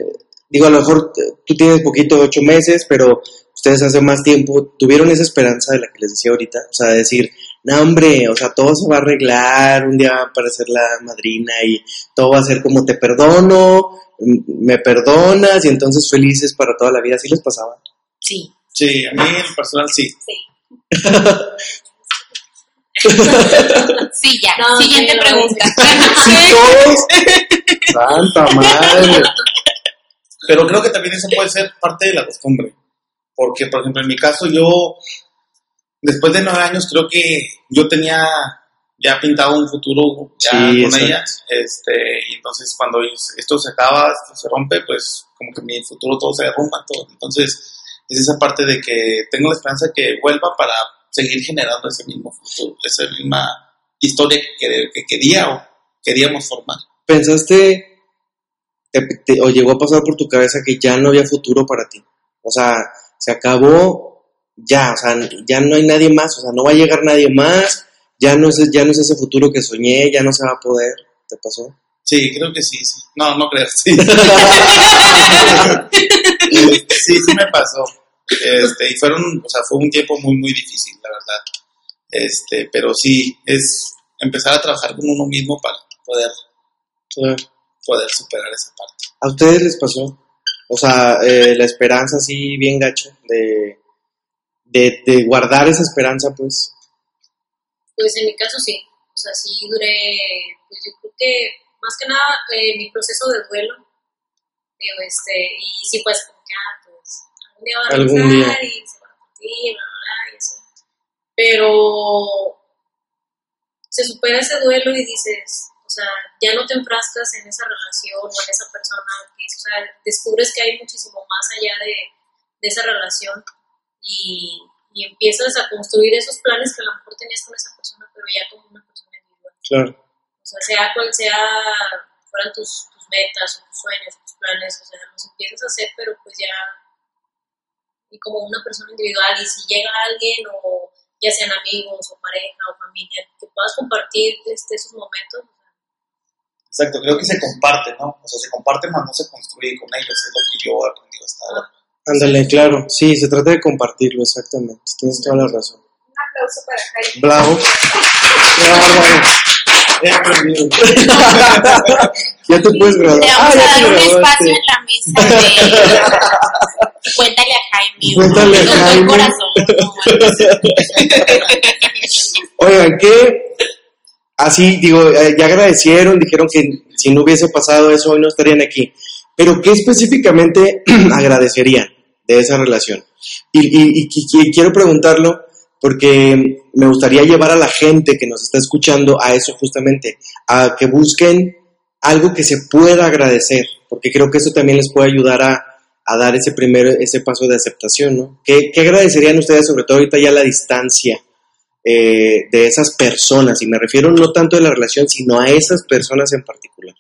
digo, a lo mejor tú tienes poquito, ocho meses, pero ustedes hace más tiempo tuvieron esa esperanza de la que les decía ahorita, o sea, de decir, no hombre, o sea, todo se va a arreglar, un día va a aparecer la madrina y todo va a ser como te perdono, me perdonas y entonces felices para toda la vida, ¿así les pasaba? Sí. Sí, a mí en lo personal sí. Sí, *laughs* ya. No, Siguiente sí, no, pregunta. *laughs* Sí, todos. Santa madre. Pero creo que también eso puede ser parte de la costumbre. Porque, por ejemplo, en mi caso, yo, después de nueve años, creo que yo tenía ya pintado un futuro ya Sí, con ella. Este, y entonces, cuando esto se acaba, esto se rompe, pues como que mi futuro todo se derrumba. Todo. Entonces, es esa parte de que tengo la esperanza que vuelva para seguir generando ese mismo futuro, esa misma historia que, que quería o queríamos formar. ¿Pensaste te- te- o llegó a pasar por tu cabeza que ya no había futuro para ti? O sea, se acabó ya, o sea, ya no hay nadie más, o sea, no va a llegar nadie más, ya no es, ya no es ese futuro que soñé, ya no se va a poder. ¿Te pasó? Sí, creo que sí, sí. No, no creo, sí. *laughs* *laughs* *laughs* sí, sí me pasó. Este, y fueron, o sea, fue un tiempo muy, muy difícil, la verdad. Este, pero sí, es empezar a trabajar con uno mismo para poder, poder superar esa parte. ¿A ustedes les pasó? O sea, eh, la esperanza así bien gacho, de, de, de guardar esa esperanza, pues. Pues en mi caso sí, o sea, sí duré, pues yo creo que más que nada eh, mi proceso de duelo, digo, este, y sí pues ah, pues algún día va a Algún y se va a partir, bla, bla, bla, y así. Pero se supera ese duelo y dices, o sea, ya no te enfrascas en esa relación o en esa persona, que, o sea, descubres que hay muchísimo más allá de, de esa relación y, y empiezas a construir esos planes que a lo mejor tenías con esa persona, pero ya como una persona individual. Claro. O sea, sea cual sea, fueran tus, tus metas o tus sueños, tus planes, o sea, los empiezas a hacer, pero pues ya, y como una persona individual, y si llega alguien, o ya sean amigos, o pareja, o familia, que puedas compartir este, esos momentos, Exacto, creo que se comparte, ¿no? O sea, se comparte, más no se construye con ellos, es lo que yo he aprendido hasta ahora. Ándale, claro. Sí, se trata de compartirlo, exactamente. Tienes toda la razón. Un aplauso para Jaime. Bravo. *laughs* Qué bárbaro. He aprendido. ya te puedes graduar. Le Ah, vamos ya a dar un espacio en la mesa de... *laughs* Cuéntale a Jaime. Cuéntale a Jaime. Corazón. *laughs* Oigan, ¿qué? Así, digo, eh, ya agradecieron, dijeron que si no hubiese pasado eso, hoy no estarían aquí. Pero, ¿qué específicamente *clears throat* agradecerían de esa relación? Y, y- y qui- quiero preguntarlo porque me gustaría llevar a la gente que nos está escuchando a eso justamente, a que busquen algo que se pueda agradecer, porque creo que eso también les puede ayudar a, dar ese primer, ese paso de aceptación, ¿no? ¿Qué, agradecerían ustedes, sobre todo ahorita ya la distancia? eh, de esas personas, y me refiero no tanto de la relación, sino a esas personas en particular.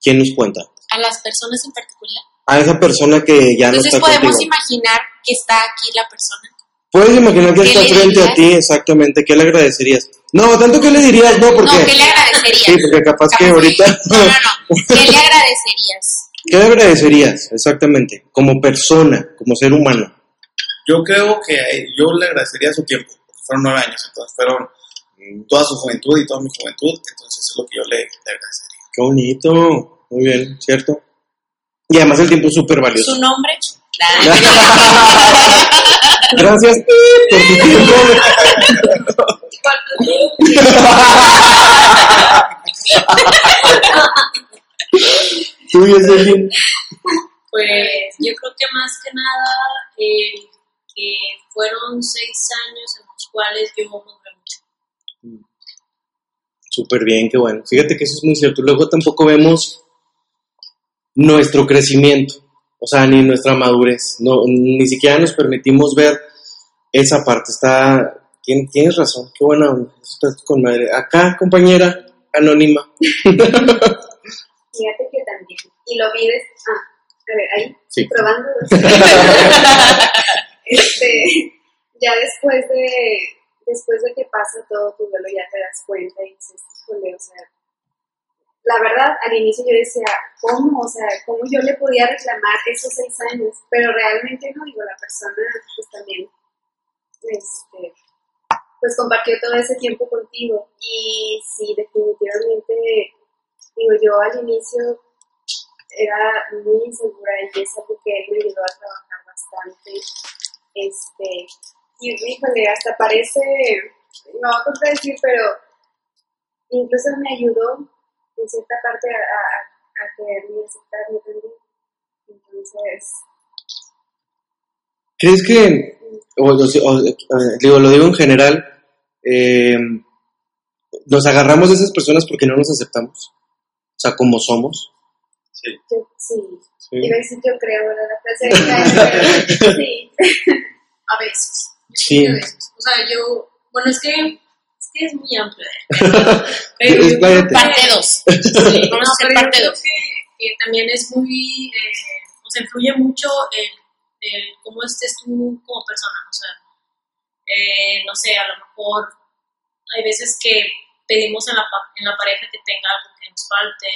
¿Quién nos cuenta? A las personas en particular. A esa persona que ya no Entonces está podemos contigo. imaginar que está aquí la persona. Puedes imaginar que ¿Qué está le frente a ti, exactamente. ¿Qué le agradecerías? No, tanto que le dirías, no, porque. No, ¿qué le agradecerías? Sí, porque capaz que Capaz ahorita- No, no, no. *laughs* ¿Qué le agradecerías? ¿Qué le agradecerías, exactamente? Como persona, como ser humano. Yo creo que yo le agradecería su tiempo, porque fueron nueve años, entonces fueron toda su juventud y toda mi juventud, entonces eso es lo que yo le, le agradecería. Qué bonito. Muy bien, ¿cierto? Y además el tiempo es súper valioso. ¿Su nombre? *laughs* Gracias por tu tiempo. Tú, Jocelyn. Pues yo creo que más que nada eh, que fueron seis años en los cuales yo maduré mucho. Súper bien, qué bueno. Fíjate que eso es muy cierto. Luego tampoco vemos nuestro crecimiento, o sea, ni nuestra madurez. No, ni siquiera nos permitimos ver esa parte. Está, Tien- tienes razón, qué buena onda. Estás con madre. Acá, compañera, anónima. *laughs* Fíjate que también. Y lo vives. Ah, a ver, ahí. Sí. Probando. *laughs* este, ya después de, después de que pasa todo tu duelo, ya te das cuenta y dices, híjole, o sea. La verdad, al inicio yo decía, ¿cómo? O sea, ¿cómo yo le podía reclamar esos seis años? Pero realmente no, digo, la persona pues también este, pues compartió todo ese tiempo contigo. Y sí, definitivamente, digo, yo al inicio era muy insegura y es algo que él me ayudó a trabajar bastante. Este, y híjole, hasta parece, no voy contradecir, pero incluso me ayudó en cierta parte a, a, a quererme y aceptarme también. Entonces, ¿Crees que, o, o- o- digo, lo digo en general, eh, nos agarramos de esas personas porque no nos aceptamos? O sea, como somos. Sí. yo sí. Sí. Iba a decir yo creo, ¿verdad? La frase *laughs* sí. A veces. Sí. a veces. O sea, yo, bueno, es que que es muy amplio. *laughs* Parte 2. Sí, *laughs* Vamos no, a hacer pero yo parte creo 2. que, que también es muy, eh, o sea, influye mucho el, el cómo estés tú como persona, o sea, eh, no sé, a lo mejor hay veces que pedimos en la, pa- en la pareja que tenga algo que nos falte,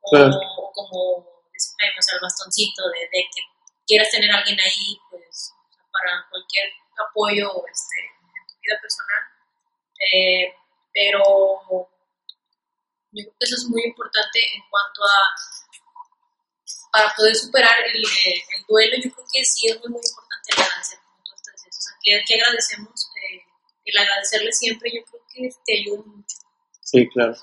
o, Claro. o como el bastoncito de, de que quieras tener a alguien ahí, pues, para cualquier apoyo este, en tu vida personal, eh, pero yo creo que eso es muy importante en cuanto a para poder superar el, eh, el duelo, yo creo que sí es muy, muy importante el agradecer, como tú estás diciendo. O sea, que, que agradecemos, eh, el agradecerle siempre, yo creo que te ayuda mucho. Sí, claro.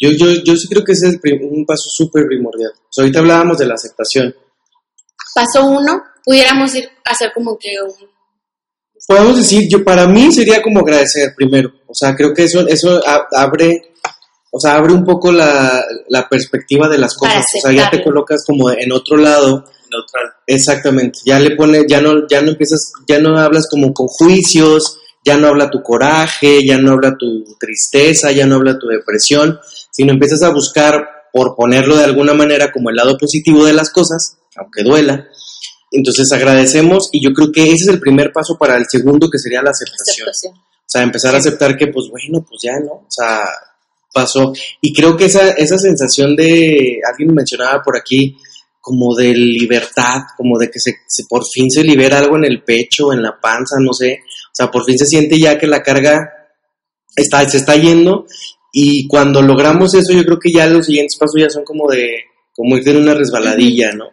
Yo, yo, yo sí creo que ese es el un paso súper primordial. O sea, ahorita hablábamos de la aceptación. Paso 1, pudiéramos ir a hacer como que un... Podemos decir, yo para mí sería como agradecer primero. O sea, creo que eso, eso abre, o sea, abre un poco la, la perspectiva de las cosas. O sea, ya te colocas como en otro lado. Neutral. Exactamente. Ya le pone, ya no, ya no empiezas, ya no hablas como con juicios, ya no habla tu coraje, ya no habla tu tristeza, ya no habla tu depresión, sino empiezas a buscar, por ponerlo de alguna manera, como el lado positivo de las cosas, aunque duela. Entonces agradecemos y yo creo que ese es el primer paso para el segundo, que sería la aceptación. aceptación. O sea, empezar a aceptar que, pues bueno, pues ya, ¿no? O sea, pasó. Y creo que esa, esa sensación de, alguien mencionaba por aquí, como de libertad, como de que se, se- por fin se libera algo en el pecho, en la panza, no sé. O sea, por fin se siente ya que la carga está, se está yendo. Y cuando logramos eso, yo creo que ya los siguientes pasos ya son como de, como ir en una resbaladilla, ¿no?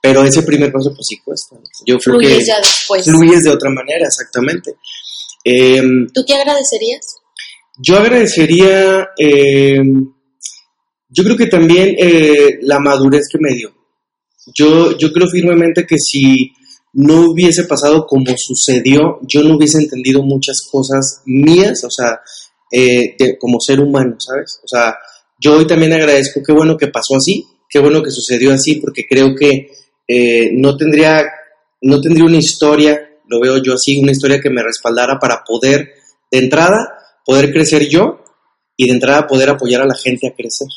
Pero ese primer paso, pues sí cuesta. Yo creo Fluyes que ya después. fluyes de otra manera, exactamente. Em, ¿Tú qué agradecerías? yo agradecería, eh, yo creo que también eh, la madurez que me dio. Yo, yo creo firmemente que si no hubiese pasado como sucedió, yo no hubiese entendido muchas cosas mías, o sea, eh, de- como ser humano, ¿sabes? O sea, yo hoy también agradezco, qué bueno que pasó así, qué bueno que sucedió así, porque creo que eh, no tendría, no tendría una historia, lo veo yo así, una historia que me respaldara para poder, de entrada, poder crecer yo y de entrada poder apoyar a la gente a crecer.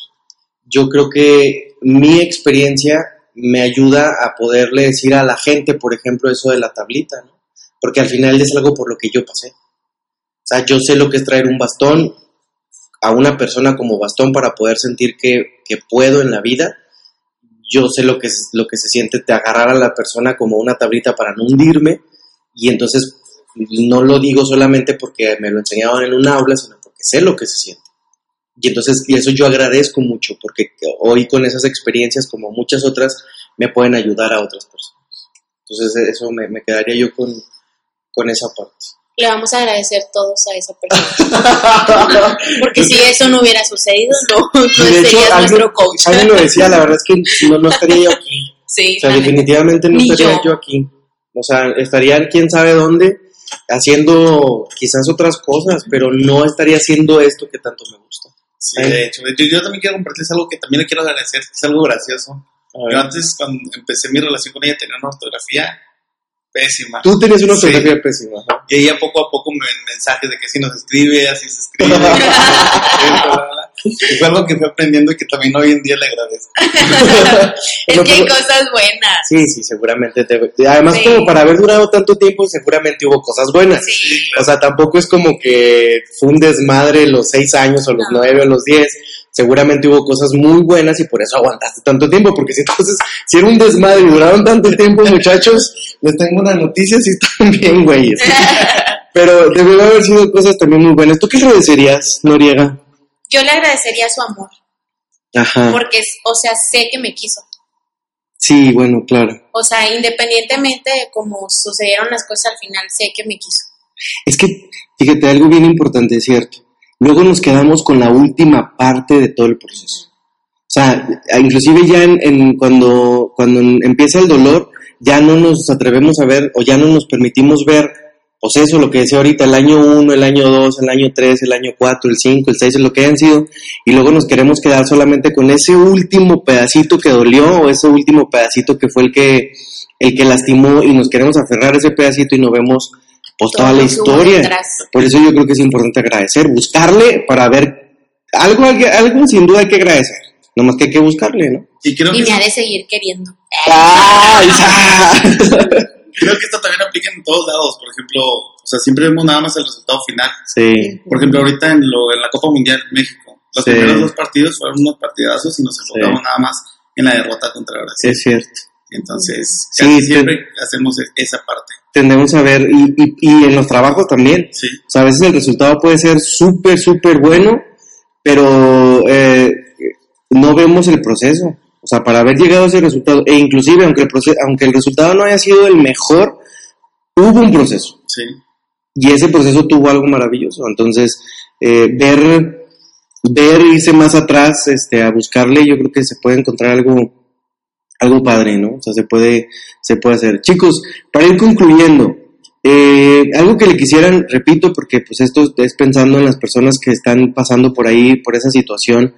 Yo creo que mi experiencia me ayuda a poderle decir a la gente, por ejemplo, eso de la tablita. Porque al final es algo por lo que yo pasé. O sea, yo sé lo que es traer un bastón a una persona como bastón para poder sentir que, que puedo en la vida. Yo sé lo que, es, lo que se siente de agarrar a la persona como una tablita para no hundirme. Y entonces no lo digo solamente porque me lo enseñaban en un aula, sino porque sé lo que se siente. Y entonces, y eso yo agradezco mucho, porque hoy con esas experiencias, como muchas otras, me pueden ayudar a otras personas. Entonces, eso me, me quedaría yo con, con esa parte. Le vamos a agradecer todos a esa persona. *laughs* Porque si eso no hubiera sucedido, no, no de hecho, serías alguien, nuestro coach. alguien lo decía, la verdad es que no, no estaría yo aquí. Sí, O sea, definitivamente no Ni estaría yo. yo. aquí. O sea, estaría en quién sabe dónde, haciendo quizás otras cosas, pero no estaría haciendo esto que tanto me gusta. Sí, de hecho. Yo, yo también quiero compartirles algo que también le quiero agradecer, que es algo gracioso. Yo antes, cuando empecé mi relación con ella, tenía una ortografía Pésima. Tú tenías una Sí. ortografía pésima. ajá. Y ella poco a poco me mensajes de que si nos escribe, así se escribe. *laughs* y fue algo que fue aprendiendo y que también hoy en día le agradezco. *laughs* Es Pero que hay cosas buenas. Sí, sí, seguramente. te- además, Sí. como para haber durado tanto tiempo, seguramente hubo cosas buenas. Sí. O sea, tampoco es como que fue un desmadre los seis años o los No. nueve o los diez. Seguramente hubo cosas muy buenas y por eso aguantaste tanto tiempo. Porque si entonces, si era un desmadre y duraron tanto tiempo, muchachos, les tengo una noticia si están bien, güeyes. *laughs* Pero debió haber sido cosas también muy buenas. ¿Tú qué agradecerías, Noriega? Yo le agradecería su amor, Ajá. porque, es- o sea, sé que me quiso. Sí, bueno, claro. O sea, independientemente de cómo sucedieron las cosas al final, sé que me quiso. Es que, fíjate, algo bien importante, es cierto. Luego nos quedamos con la última parte de todo el proceso. O sea, inclusive ya en, cuando, cuando empieza el dolor, ya no nos atrevemos a ver o ya no nos permitimos ver, pues eso, lo que decía ahorita, el año 1, el año 2, el año 3, el año 4, el 5, el 6, lo que hayan sido, y luego nos queremos quedar solamente con ese último pedacito que dolió o ese último pedacito que fue el que, el que lastimó y nos queremos aferrar a ese pedacito y no vemos pues toda la historia. Por eso yo creo que es importante agradecer, buscarle para ver algo, algo, algo sin duda hay que agradecer. Nomás que hay que buscarle, ¿no? Y creo Y que, me ha de seguir queriendo. ¡Ay, *laughs* creo que esto también aplica en todos lados. Por ejemplo, o sea, siempre vemos nada más el resultado final. Sí, Por ejemplo, ahorita en, lo, en la Copa Mundial México, los Sí. primeros dos partidos fueron unos partidazos y nos enfocamos nada más en la derrota contra Brasil. es cierto. Entonces, Sí, casi siempre hacemos e- esa parte. Tendemos a ver, y, y, y en los trabajos también. Sí. O sea, a veces el resultado puede ser súper, súper bueno, pero eh, no vemos el proceso. O sea, para haber llegado a ese resultado, e inclusive aunque el, proce- aunque el resultado no haya sido el mejor, hubo un proceso. Sí. y ese proceso tuvo algo maravilloso. Entonces, eh, ver, ver, irse más atrás, este, a buscarle, yo creo que se puede encontrar algo, algo padre, ¿no? O sea, se puede, se puede hacer. Chicos, para ir concluyendo, eh, algo que le quisieran, repito, porque pues esto es pensando en las personas que están pasando por ahí, por esa situación,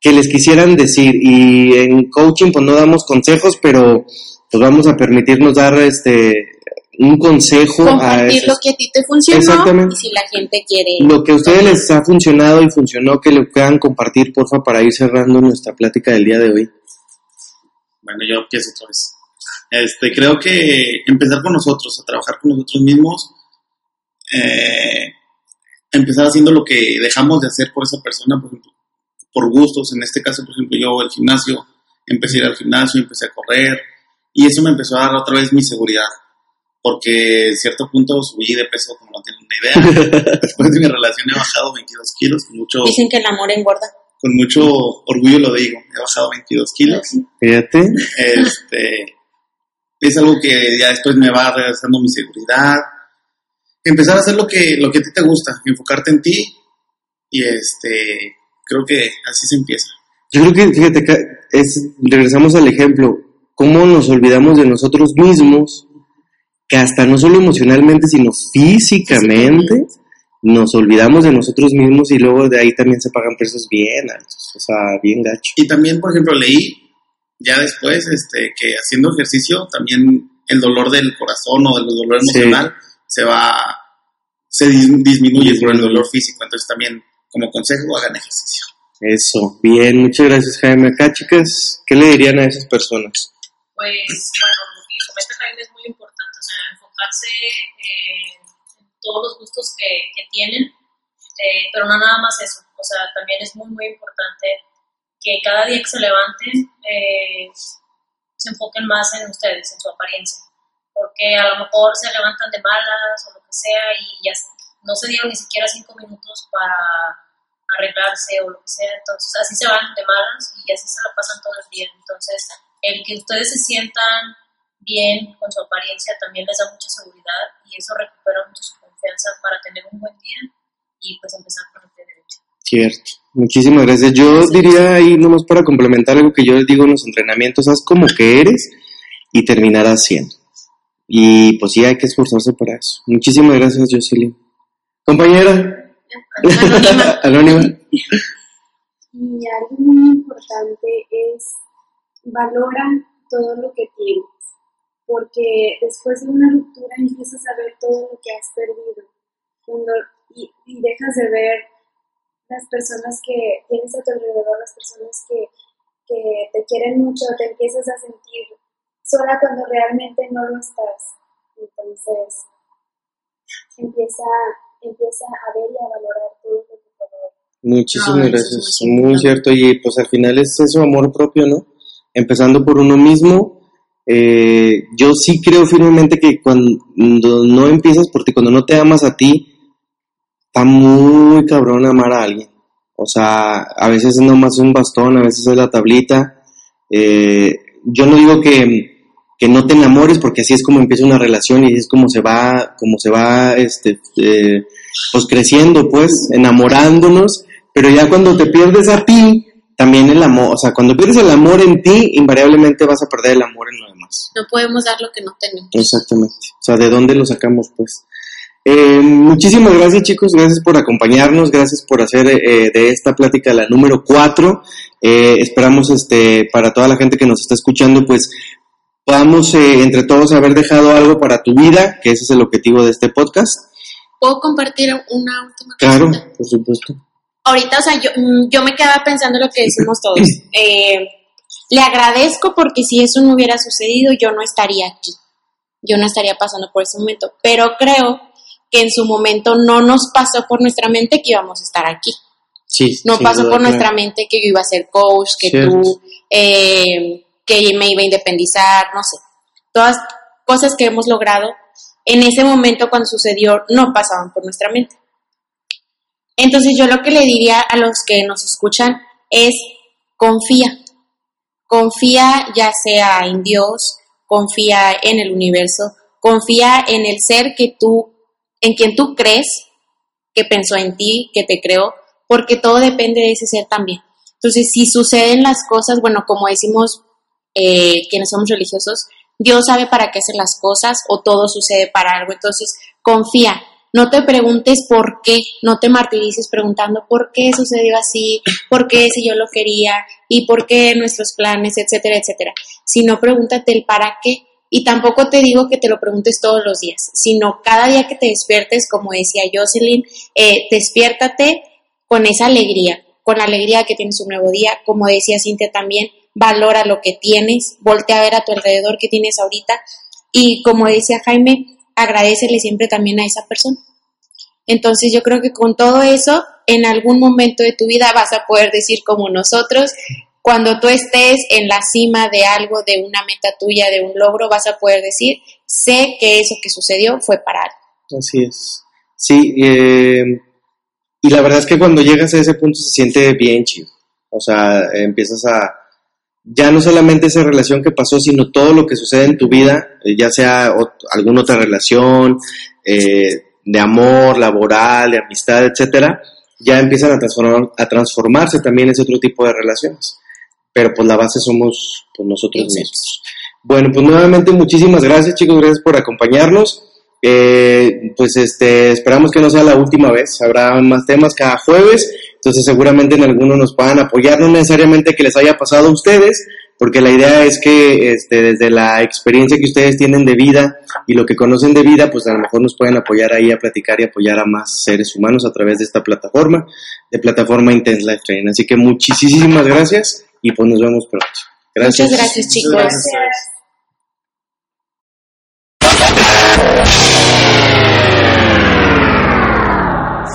que les quisieran decir, y en coaching pues no damos consejos, pero pues vamos a permitirnos dar este un consejo a Compartir esas- lo que a ti te funcionó Exactamente. y si la gente quiere. lo que a ustedes les ha funcionado y funcionó, que lo puedan compartir, porfa, para ir cerrando nuestra plática del día de hoy. Bueno, yo empiezo otra vez. Este, creo que empezar con nosotros, a trabajar con nosotros mismos, eh, empezar haciendo lo que dejamos de hacer por esa persona, por ejemplo, por gustos. En este caso, por ejemplo, yo el gimnasio, empecé a ir al gimnasio, empecé a correr, y eso me empezó a dar otra vez mi seguridad. Porque en cierto punto subí de peso, como no tienen una idea. *laughs* Después de mi relación he bajado 22 kilos, mucho, Dicen que el amor engorda. Con mucho orgullo lo digo, he bajado 22 kilos Fíjate. este, es algo que ya después me va regresando mi seguridad. Empezar a hacer lo que, lo que a ti te gusta, enfocarte en ti y este, creo que así se empieza. Yo creo que, fíjate, es, regresamos al ejemplo, cómo nos olvidamos de nosotros mismos, que hasta no solo emocionalmente, sino físicamente, nos olvidamos de nosotros mismos y luego de ahí también se pagan precios bien altos, o sea, bien gacho. Y también, por ejemplo, leí ya después este, que haciendo ejercicio también el dolor del corazón o del dolor Sí. emocional se va, se dis- disminuye por el dolor físico. Entonces también, como consejo, hagan ejercicio. Eso, bien, muchas gracias Jaime. Acá, chicas, ¿qué le dirían a esas personas? Pues bueno, lo que comenta Jaime es muy importante, o sea, enfocarse en, en todos los gustos que, que tienen, eh, pero no nada más eso, o sea, también es muy, muy importante que cada día que se levanten eh, se enfoquen más en ustedes, en su apariencia, porque a lo mejor se levantan de malas o lo que sea y ya no se dieron ni siquiera cinco minutos para arreglarse o lo que sea, entonces así se van de malas y así se la pasan todo el día, entonces el que ustedes se sientan bien con su apariencia también les da mucha seguridad y eso recupera mucho su confianza para tener un buen día y pues empezar con el pie derecho. Cierto. Muchísimas gracias. Yo diría ahí, nomás para complementar algo que yo les digo en los entrenamientos, haz como que eres y terminarás siendo. Y pues sí, hay que esforzarse para eso. Muchísimas gracias, Jocelyn. Compañera, Anónima. *laughs* Anónima. Y algo muy importante es valora todo lo que tienes, porque después de una ruptura empiezas a ver todo lo que has perdido cuando, y, y dejas de ver las personas que tienes a tu alrededor, las personas que, que te quieren mucho, te empiezas a sentir sola cuando realmente no lo estás. Entonces, empieza, empieza a ver y a valorar todo lo que te. Muchísimas Ay, es gracias, muy muy cierto. Y pues al final es eso, amor propio, ¿no? Empezando por uno mismo. Eh, yo sí creo firmemente que cuando no empiezas por ti, cuando no te amas a ti, está muy cabrón amar a alguien. O sea, a veces es nomás un bastón, a veces es la tablita. Eh, yo no digo que, que no te enamores, porque así es como empieza una relación y es como se va, como se va, este, eh, pues creciendo, pues, enamorándonos, pero ya cuando te pierdes a ti, también el amor, o sea, cuando pierdes el amor en ti, invariablemente vas a perder el amor en No podemos dar lo que no tenemos. Exactamente. O sea, ¿de dónde lo sacamos, pues? Eh, muchísimas gracias, chicos. Gracias por acompañarnos. Gracias por hacer eh, de esta plática la número cuatro. Eh, esperamos, este, para toda la gente que nos está escuchando, pues podamos eh, entre todos haber dejado algo para tu vida, que ese es el objetivo de este podcast. ¿Puedo compartir una última Claro, cosita? por supuesto. ahorita, o sea, yo, mm, yo me quedaba pensando lo que decimos *clears throat* todos. Le agradezco porque si eso no hubiera sucedido, yo no estaría aquí. Yo no estaría pasando por ese momento. Pero creo que en su momento no nos pasó por nuestra mente que íbamos a estar aquí. Sí. No pasó duda, por claro. nuestra mente que yo iba a ser coach, que Cierto. tú, eh, que me iba a independizar, no sé. Todas cosas que hemos logrado en ese momento cuando sucedió no pasaban por nuestra mente. Entonces yo lo que le diría a los que nos escuchan es confía. Confía ya sea en Dios, confía en el universo, confía en el ser que tú, en quien tú crees, que pensó en ti, que te creó, porque todo depende de ese ser también. Entonces, si suceden las cosas, bueno, como decimos eh, quienes somos religiosos, Dios sabe para qué hacer las cosas o todo sucede para algo. Entonces, confía. No te preguntes por qué, no te martirices preguntando por qué sucedió así, por qué si yo lo quería y por qué nuestros planes, etcétera, etcétera. Sino pregúntate el para qué. Y tampoco te digo que te lo preguntes todos los días, sino cada día que te despiertes, como decía Jocelyn, eh, despiértate con esa alegría, con la alegría que tienes un nuevo día, como decía Cintia también, valora lo que tienes, voltea a ver a tu alrededor que tienes ahorita y como decía Jaime, agradecele siempre también a esa persona. Entonces yo creo que con todo eso, en algún momento de tu vida vas a poder decir como nosotros, cuando tú estés en la cima de algo, de una meta tuya, de un logro, vas a poder decir, sé que eso que sucedió fue para algo. Así es. Sí, eh, y la verdad es que cuando llegas a ese punto se siente bien chido. O sea, empiezas a, ya no solamente esa relación que pasó, sino todo lo que sucede en tu vida, eh, ya sea alguna otra relación, eh, de amor, laboral, de amistad, etcétera, ya empiezan a, transformar, a transformarse también ese otro tipo de relaciones. Pero pues la base somos pues, nosotros mismos. Bueno, pues nuevamente muchísimas gracias chicos, gracias por acompañarnos. Eh, pues este, esperamos que no sea la última vez, habrá más temas cada jueves, entonces seguramente en alguno nos puedan apoyar, no necesariamente que les haya pasado a ustedes, porque la idea es que este, desde la experiencia que ustedes tienen de vida y lo que conocen de vida, pues a lo mejor nos pueden apoyar ahí a platicar y apoyar a más seres humanos a través de esta plataforma, de plataforma Intense Life Training. Así que muchísimas gracias y pues nos vemos pronto. Gracias. Muchas gracias chicos. Gracias.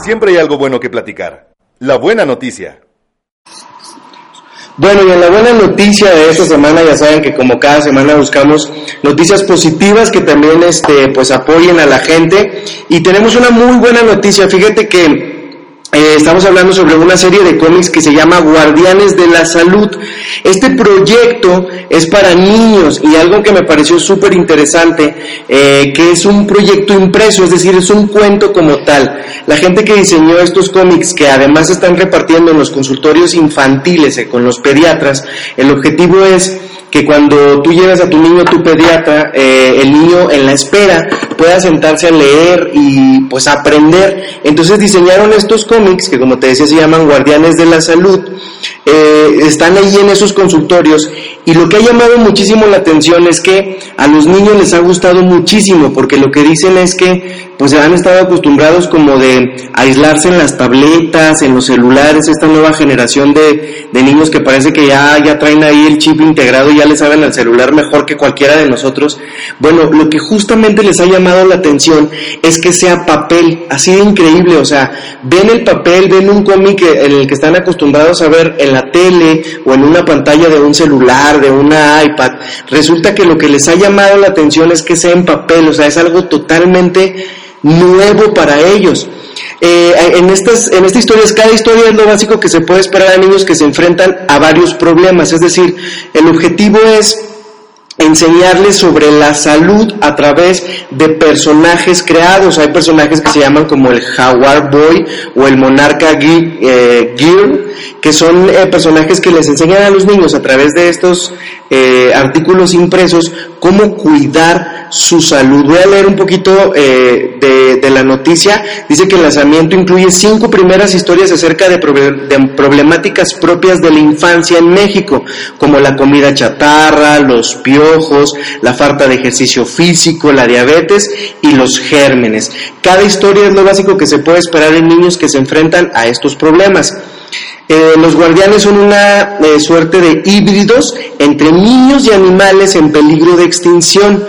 Siempre hay algo bueno que platicar. La buena noticia. Bueno, y en la buena noticia de esta semana, ya saben que como cada semana buscamos noticias positivas que también este, pues apoyen a la gente. Y tenemos una muy buena noticia. Fíjate que eh, estamos hablando sobre una serie de cómics que se llama Guardianes de la Salud. Este proyecto es para niños y algo que me pareció súper interesante, eh, que es un proyecto impreso, es decir, es un cuento como tal. La gente que diseñó estos cómics, que además están repartiendo en los consultorios infantiles eh, con los pediatras, el objetivo es que cuando tú llevas a tu niño a tu pediatra, eh, el niño en la espera pueda sentarse a leer y pues aprender. Entonces diseñaron estos cómics que como te decía se llaman Guardianes de la Salud. Eh, están ahí en esos consultorios y lo que ha llamado muchísimo la atención es que a los niños les ha gustado muchísimo porque lo que dicen es que pues han estado acostumbrados como de aislarse en las tabletas, en los celulares, esta nueva generación de, de niños que parece que ya, ya traen ahí el chip integrado y ya le saben al celular mejor que cualquiera de nosotros. Bueno, lo que justamente les ha llamado la atención es que sea papel, así de increíble, o sea, ven el papel, ven un cómic en el que están acostumbrados a ver en la tele o en una pantalla de un celular, de una iPad. Resulta que lo que les ha llamado la atención es que sea en papel, o sea, es algo totalmente nuevo para ellos. Eh, en, estas, en esta historia, cada historia es lo básico que se puede esperar a niños que se enfrentan a varios problemas, es decir, el objetivo es enseñarles sobre la salud a través de personajes creados. Hay personajes que se llaman como el Jaguar Boy o el Monarca eh, Gear, que son eh, personajes que les enseñan a los niños a través de estos eh, artículos impresos cómo cuidar su salud. Voy a leer un poquito de, la noticia. Dice que el lanzamiento incluye cinco primeras historias acerca de, de problemáticas propias de la infancia en México, como la comida chatarra, los piojos, la falta de ejercicio físico, la diabetes y los gérmenes. Cada historia es lo básico que se puede esperar en niños que se enfrentan a estos problemas. Eh, los guardianes son una eh, suerte de híbridos entre niños y animales en peligro de extinción.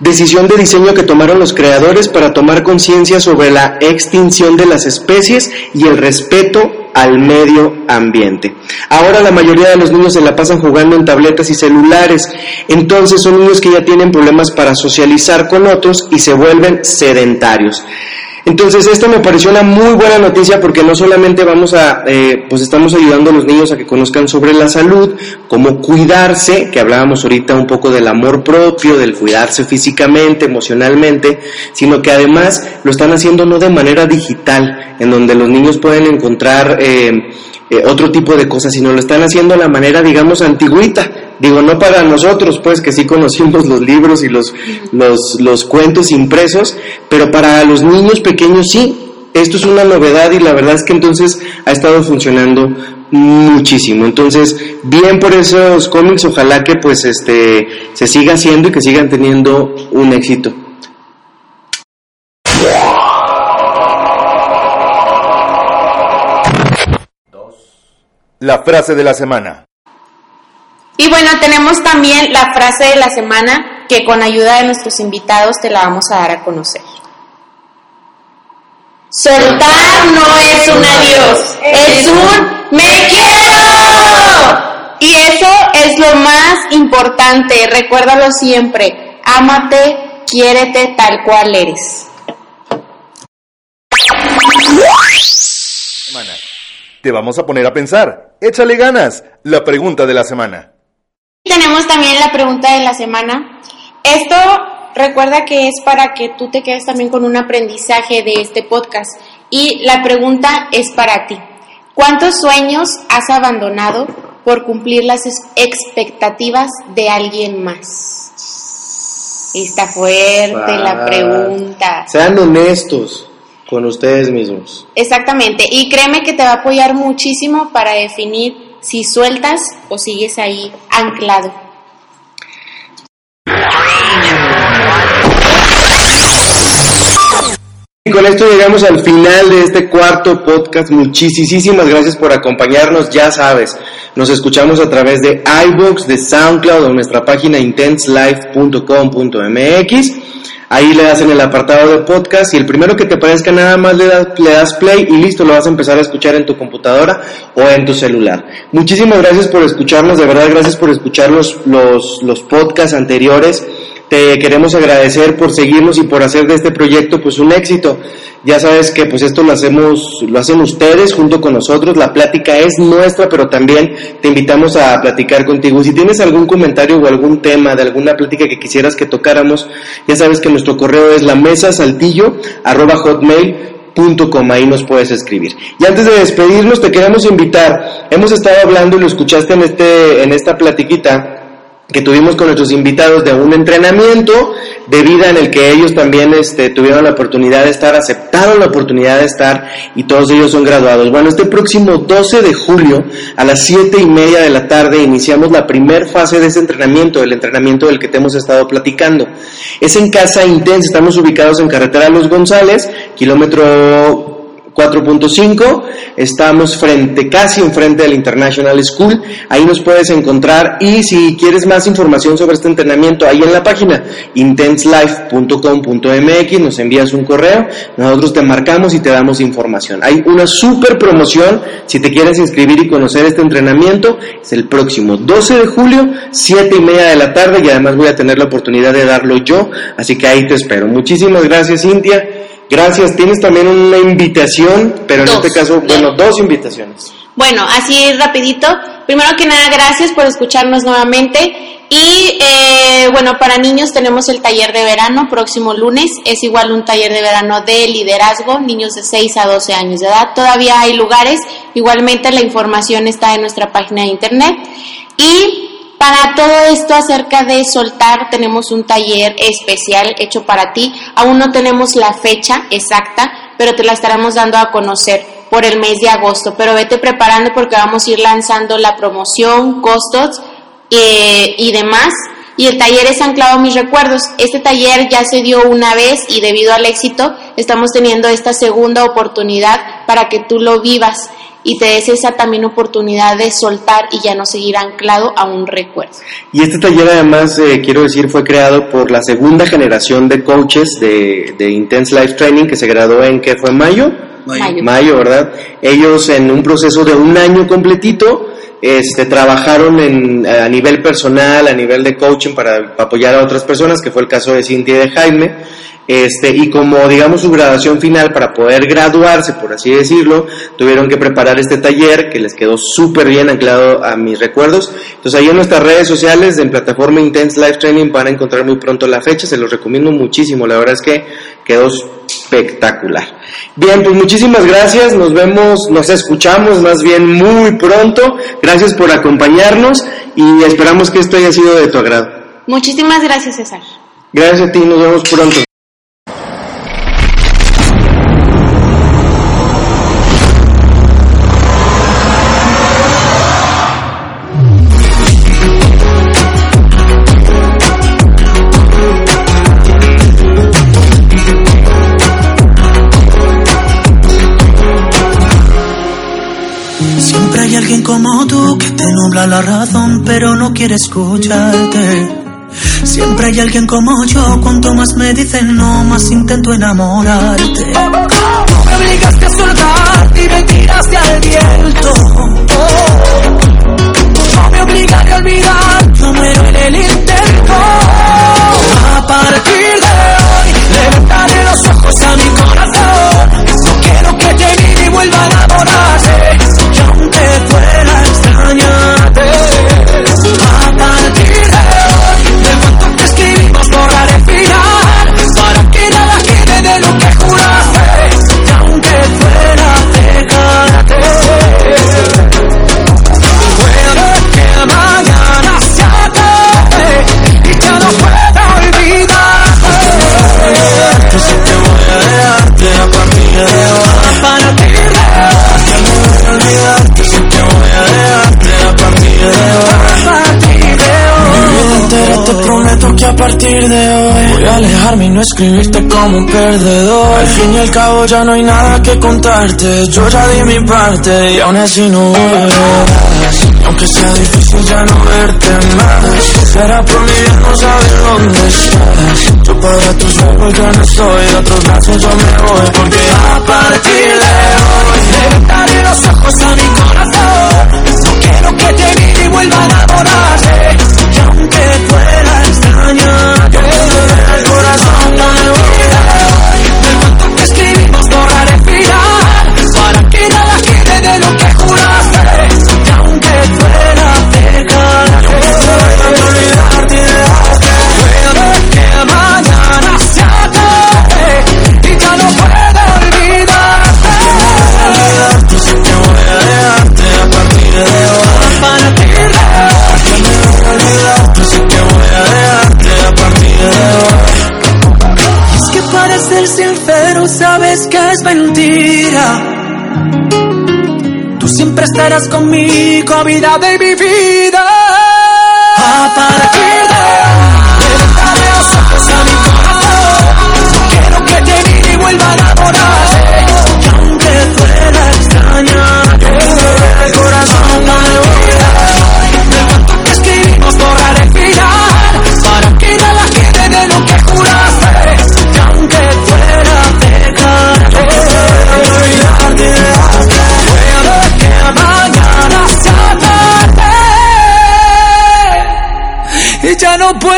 Decisión de diseño que tomaron los creadores para tomar conciencia sobre la extinción de las especies y el respeto al medio ambiente. Ahora la mayoría de los niños se la pasan jugando en tabletas y celulares, entonces son niños que ya tienen problemas para socializar con otros y se vuelven sedentarios. Entonces, esto me pareció una muy buena noticia porque no solamente vamos a, eh, pues estamos ayudando a los niños a que conozcan sobre la salud, cómo cuidarse, que hablábamos ahorita un poco del amor propio, del cuidarse físicamente, emocionalmente, sino que además lo están haciendo no de manera digital, en donde los niños pueden encontrar eh, eh, otro tipo de cosas, sino lo están haciendo de la manera, digamos, antigüita. Digo, no para nosotros, pues, que sí conocimos los libros y los, los, los cuentos impresos, pero para los niños pequeños sí. Esto es una novedad y la verdad es que entonces ha estado funcionando muchísimo. Entonces, bien por esos cómics, ojalá que pues este se siga haciendo y que sigan teniendo un éxito. La frase de la semana. Y bueno, tenemos también la frase de la semana que con ayuda de nuestros invitados te la vamos a dar a conocer. Soltar no es un adiós, es un me quiero. Y eso es lo más importante, recuérdalo siempre. Ámate, quiérete tal cual eres. Te vamos a poner a pensar. Échale ganas. La pregunta de la semana. Tenemos también la pregunta de la semana. Esto recuerda que es para que tú te quedes también con un aprendizaje de este podcast. Y la pregunta es para ti. ¿Cuántos sueños has abandonado por cumplir las expectativas de alguien más? Está fuerte la pregunta. Sean honestos con ustedes mismos. Exactamente, y créeme que te va a apoyar muchísimo para definir si sueltas o sigues ahí anclado. Y con esto llegamos al final de este cuarto podcast. Muchísimas gracias por acompañarnos. Ya sabes, nos escuchamos a través de iBooks, de SoundCloud o nuestra página intenselife.com.mx. Ahí le das en el apartado de podcast y el primero que te parezca nada más le das, le das play y listo, lo vas a empezar a escuchar en tu computadora o en tu celular. Muchísimas gracias por escucharnos, de verdad gracias por escuchar los, los, los podcasts anteriores. Te queremos agradecer por seguirnos y por hacer de este proyecto pues un éxito. Ya sabes que pues esto lo hacemos, lo hacen ustedes junto con nosotros. La plática es nuestra, pero también te invitamos a platicar contigo. Si tienes algún comentario o algún tema de alguna plática que quisieras que tocáramos, ya sabes que nuestro correo es la mesa saltillo arroba hotmail.com, ahí nos puedes escribir. Y antes de despedirnos te queremos invitar, hemos estado hablando y lo escuchaste en este, en esta platiquita, que tuvimos con nuestros invitados de un entrenamiento de vida en el que ellos también este, tuvieron la oportunidad de estar, aceptaron la oportunidad de estar y todos ellos son graduados. Bueno, este próximo 12 de julio a las 7 y media de la tarde iniciamos la primera fase de ese entrenamiento, el entrenamiento del que te hemos estado platicando. Es en Casa Intensa, estamos ubicados en Carretera Los González, kilómetro 4.5, estamos frente, casi enfrente del International School, ahí nos puedes encontrar y si quieres más información sobre este entrenamiento, ahí en la página intenselife.com.mx nos envías un correo, nosotros te marcamos y te damos información. Hay una super promoción si te quieres inscribir y conocer este entrenamiento, es el próximo 12 de julio, 7 y media de la tarde y además voy a tener la oportunidad de darlo yo, así que ahí te espero. Muchísimas gracias Cintia. Gracias. Tienes también una invitación, pero en Dos. este caso, bueno, dos invitaciones. Bueno, así rapidito. Primero que nada, gracias por escucharnos nuevamente. Y eh, bueno, para niños tenemos el taller de verano próximo lunes. Es igual un taller de verano de liderazgo, niños de 6 a 12 años de edad. Todavía hay lugares. Igualmente la información está en nuestra página de internet. Y para todo esto acerca de soltar tenemos un taller especial hecho para ti. Aún no tenemos la fecha exacta, pero te la estaremos dando a conocer por el mes de agosto. Pero vete preparando porque vamos a ir lanzando la promoción, costos eh, y demás. Y el taller es anclado a mis recuerdos. Este taller ya se dio una vez y debido al éxito estamos teniendo esta segunda oportunidad para que tú lo vivas y te des esa también oportunidad de soltar y ya no seguir anclado a un recuerdo. Y este taller además, eh, quiero decir, fue creado por la segunda generación de coaches de, Intense Life Training que se graduó en, ¿qué fue? ¿Mayo? Mayo. Mayo, ¿verdad? Ellos en un proceso de un año completito este, trabajaron en, a nivel personal, a nivel de coaching para apoyar a otras personas, que fue el caso de Cintia y de Jaime. Este, y como digamos su graduación final para poder graduarse, por así decirlo, tuvieron que preparar este taller que les quedó súper bien anclado a mis recuerdos. Entonces ahí en nuestras redes sociales, en plataforma Intense Life Training, van a encontrar muy pronto la fecha, se los recomiendo muchísimo, la verdad es que quedó espectacular. Bien, pues muchísimas gracias, nos vemos, nos escuchamos más bien muy pronto, gracias por acompañarnos y esperamos que esto haya sido de tu agrado. Muchísimas gracias, César. Gracias a ti, nos vemos pronto. Nubla la razón, pero no quiere escucharte. Siempre hay alguien como yo, cuanto más me dicen no, más intento enamorarte. Me obligaste a soltar y me tiraste al viento. No me obligaré a olvidar, no muero en el intento. Prometo que a partir de hoy voy a alejarme y no escribirte como un perdedor. Al fin y al cabo ya no hay nada que contarte. Yo ya di mi parte y aún así no volverás. Y aunque sea difícil ya no verte más. Será por mi bien no saber dónde estás. Yo para tus ojos ya no estoy. De otros brazos yo me voy. Porque a partir de hoy levantaré los ojos a mi corazón. No quiero que te y vuelva a enamorarse. Y aunque fuera extrañarte, el corazón siempre estarás conmigo, vida de mi no pueda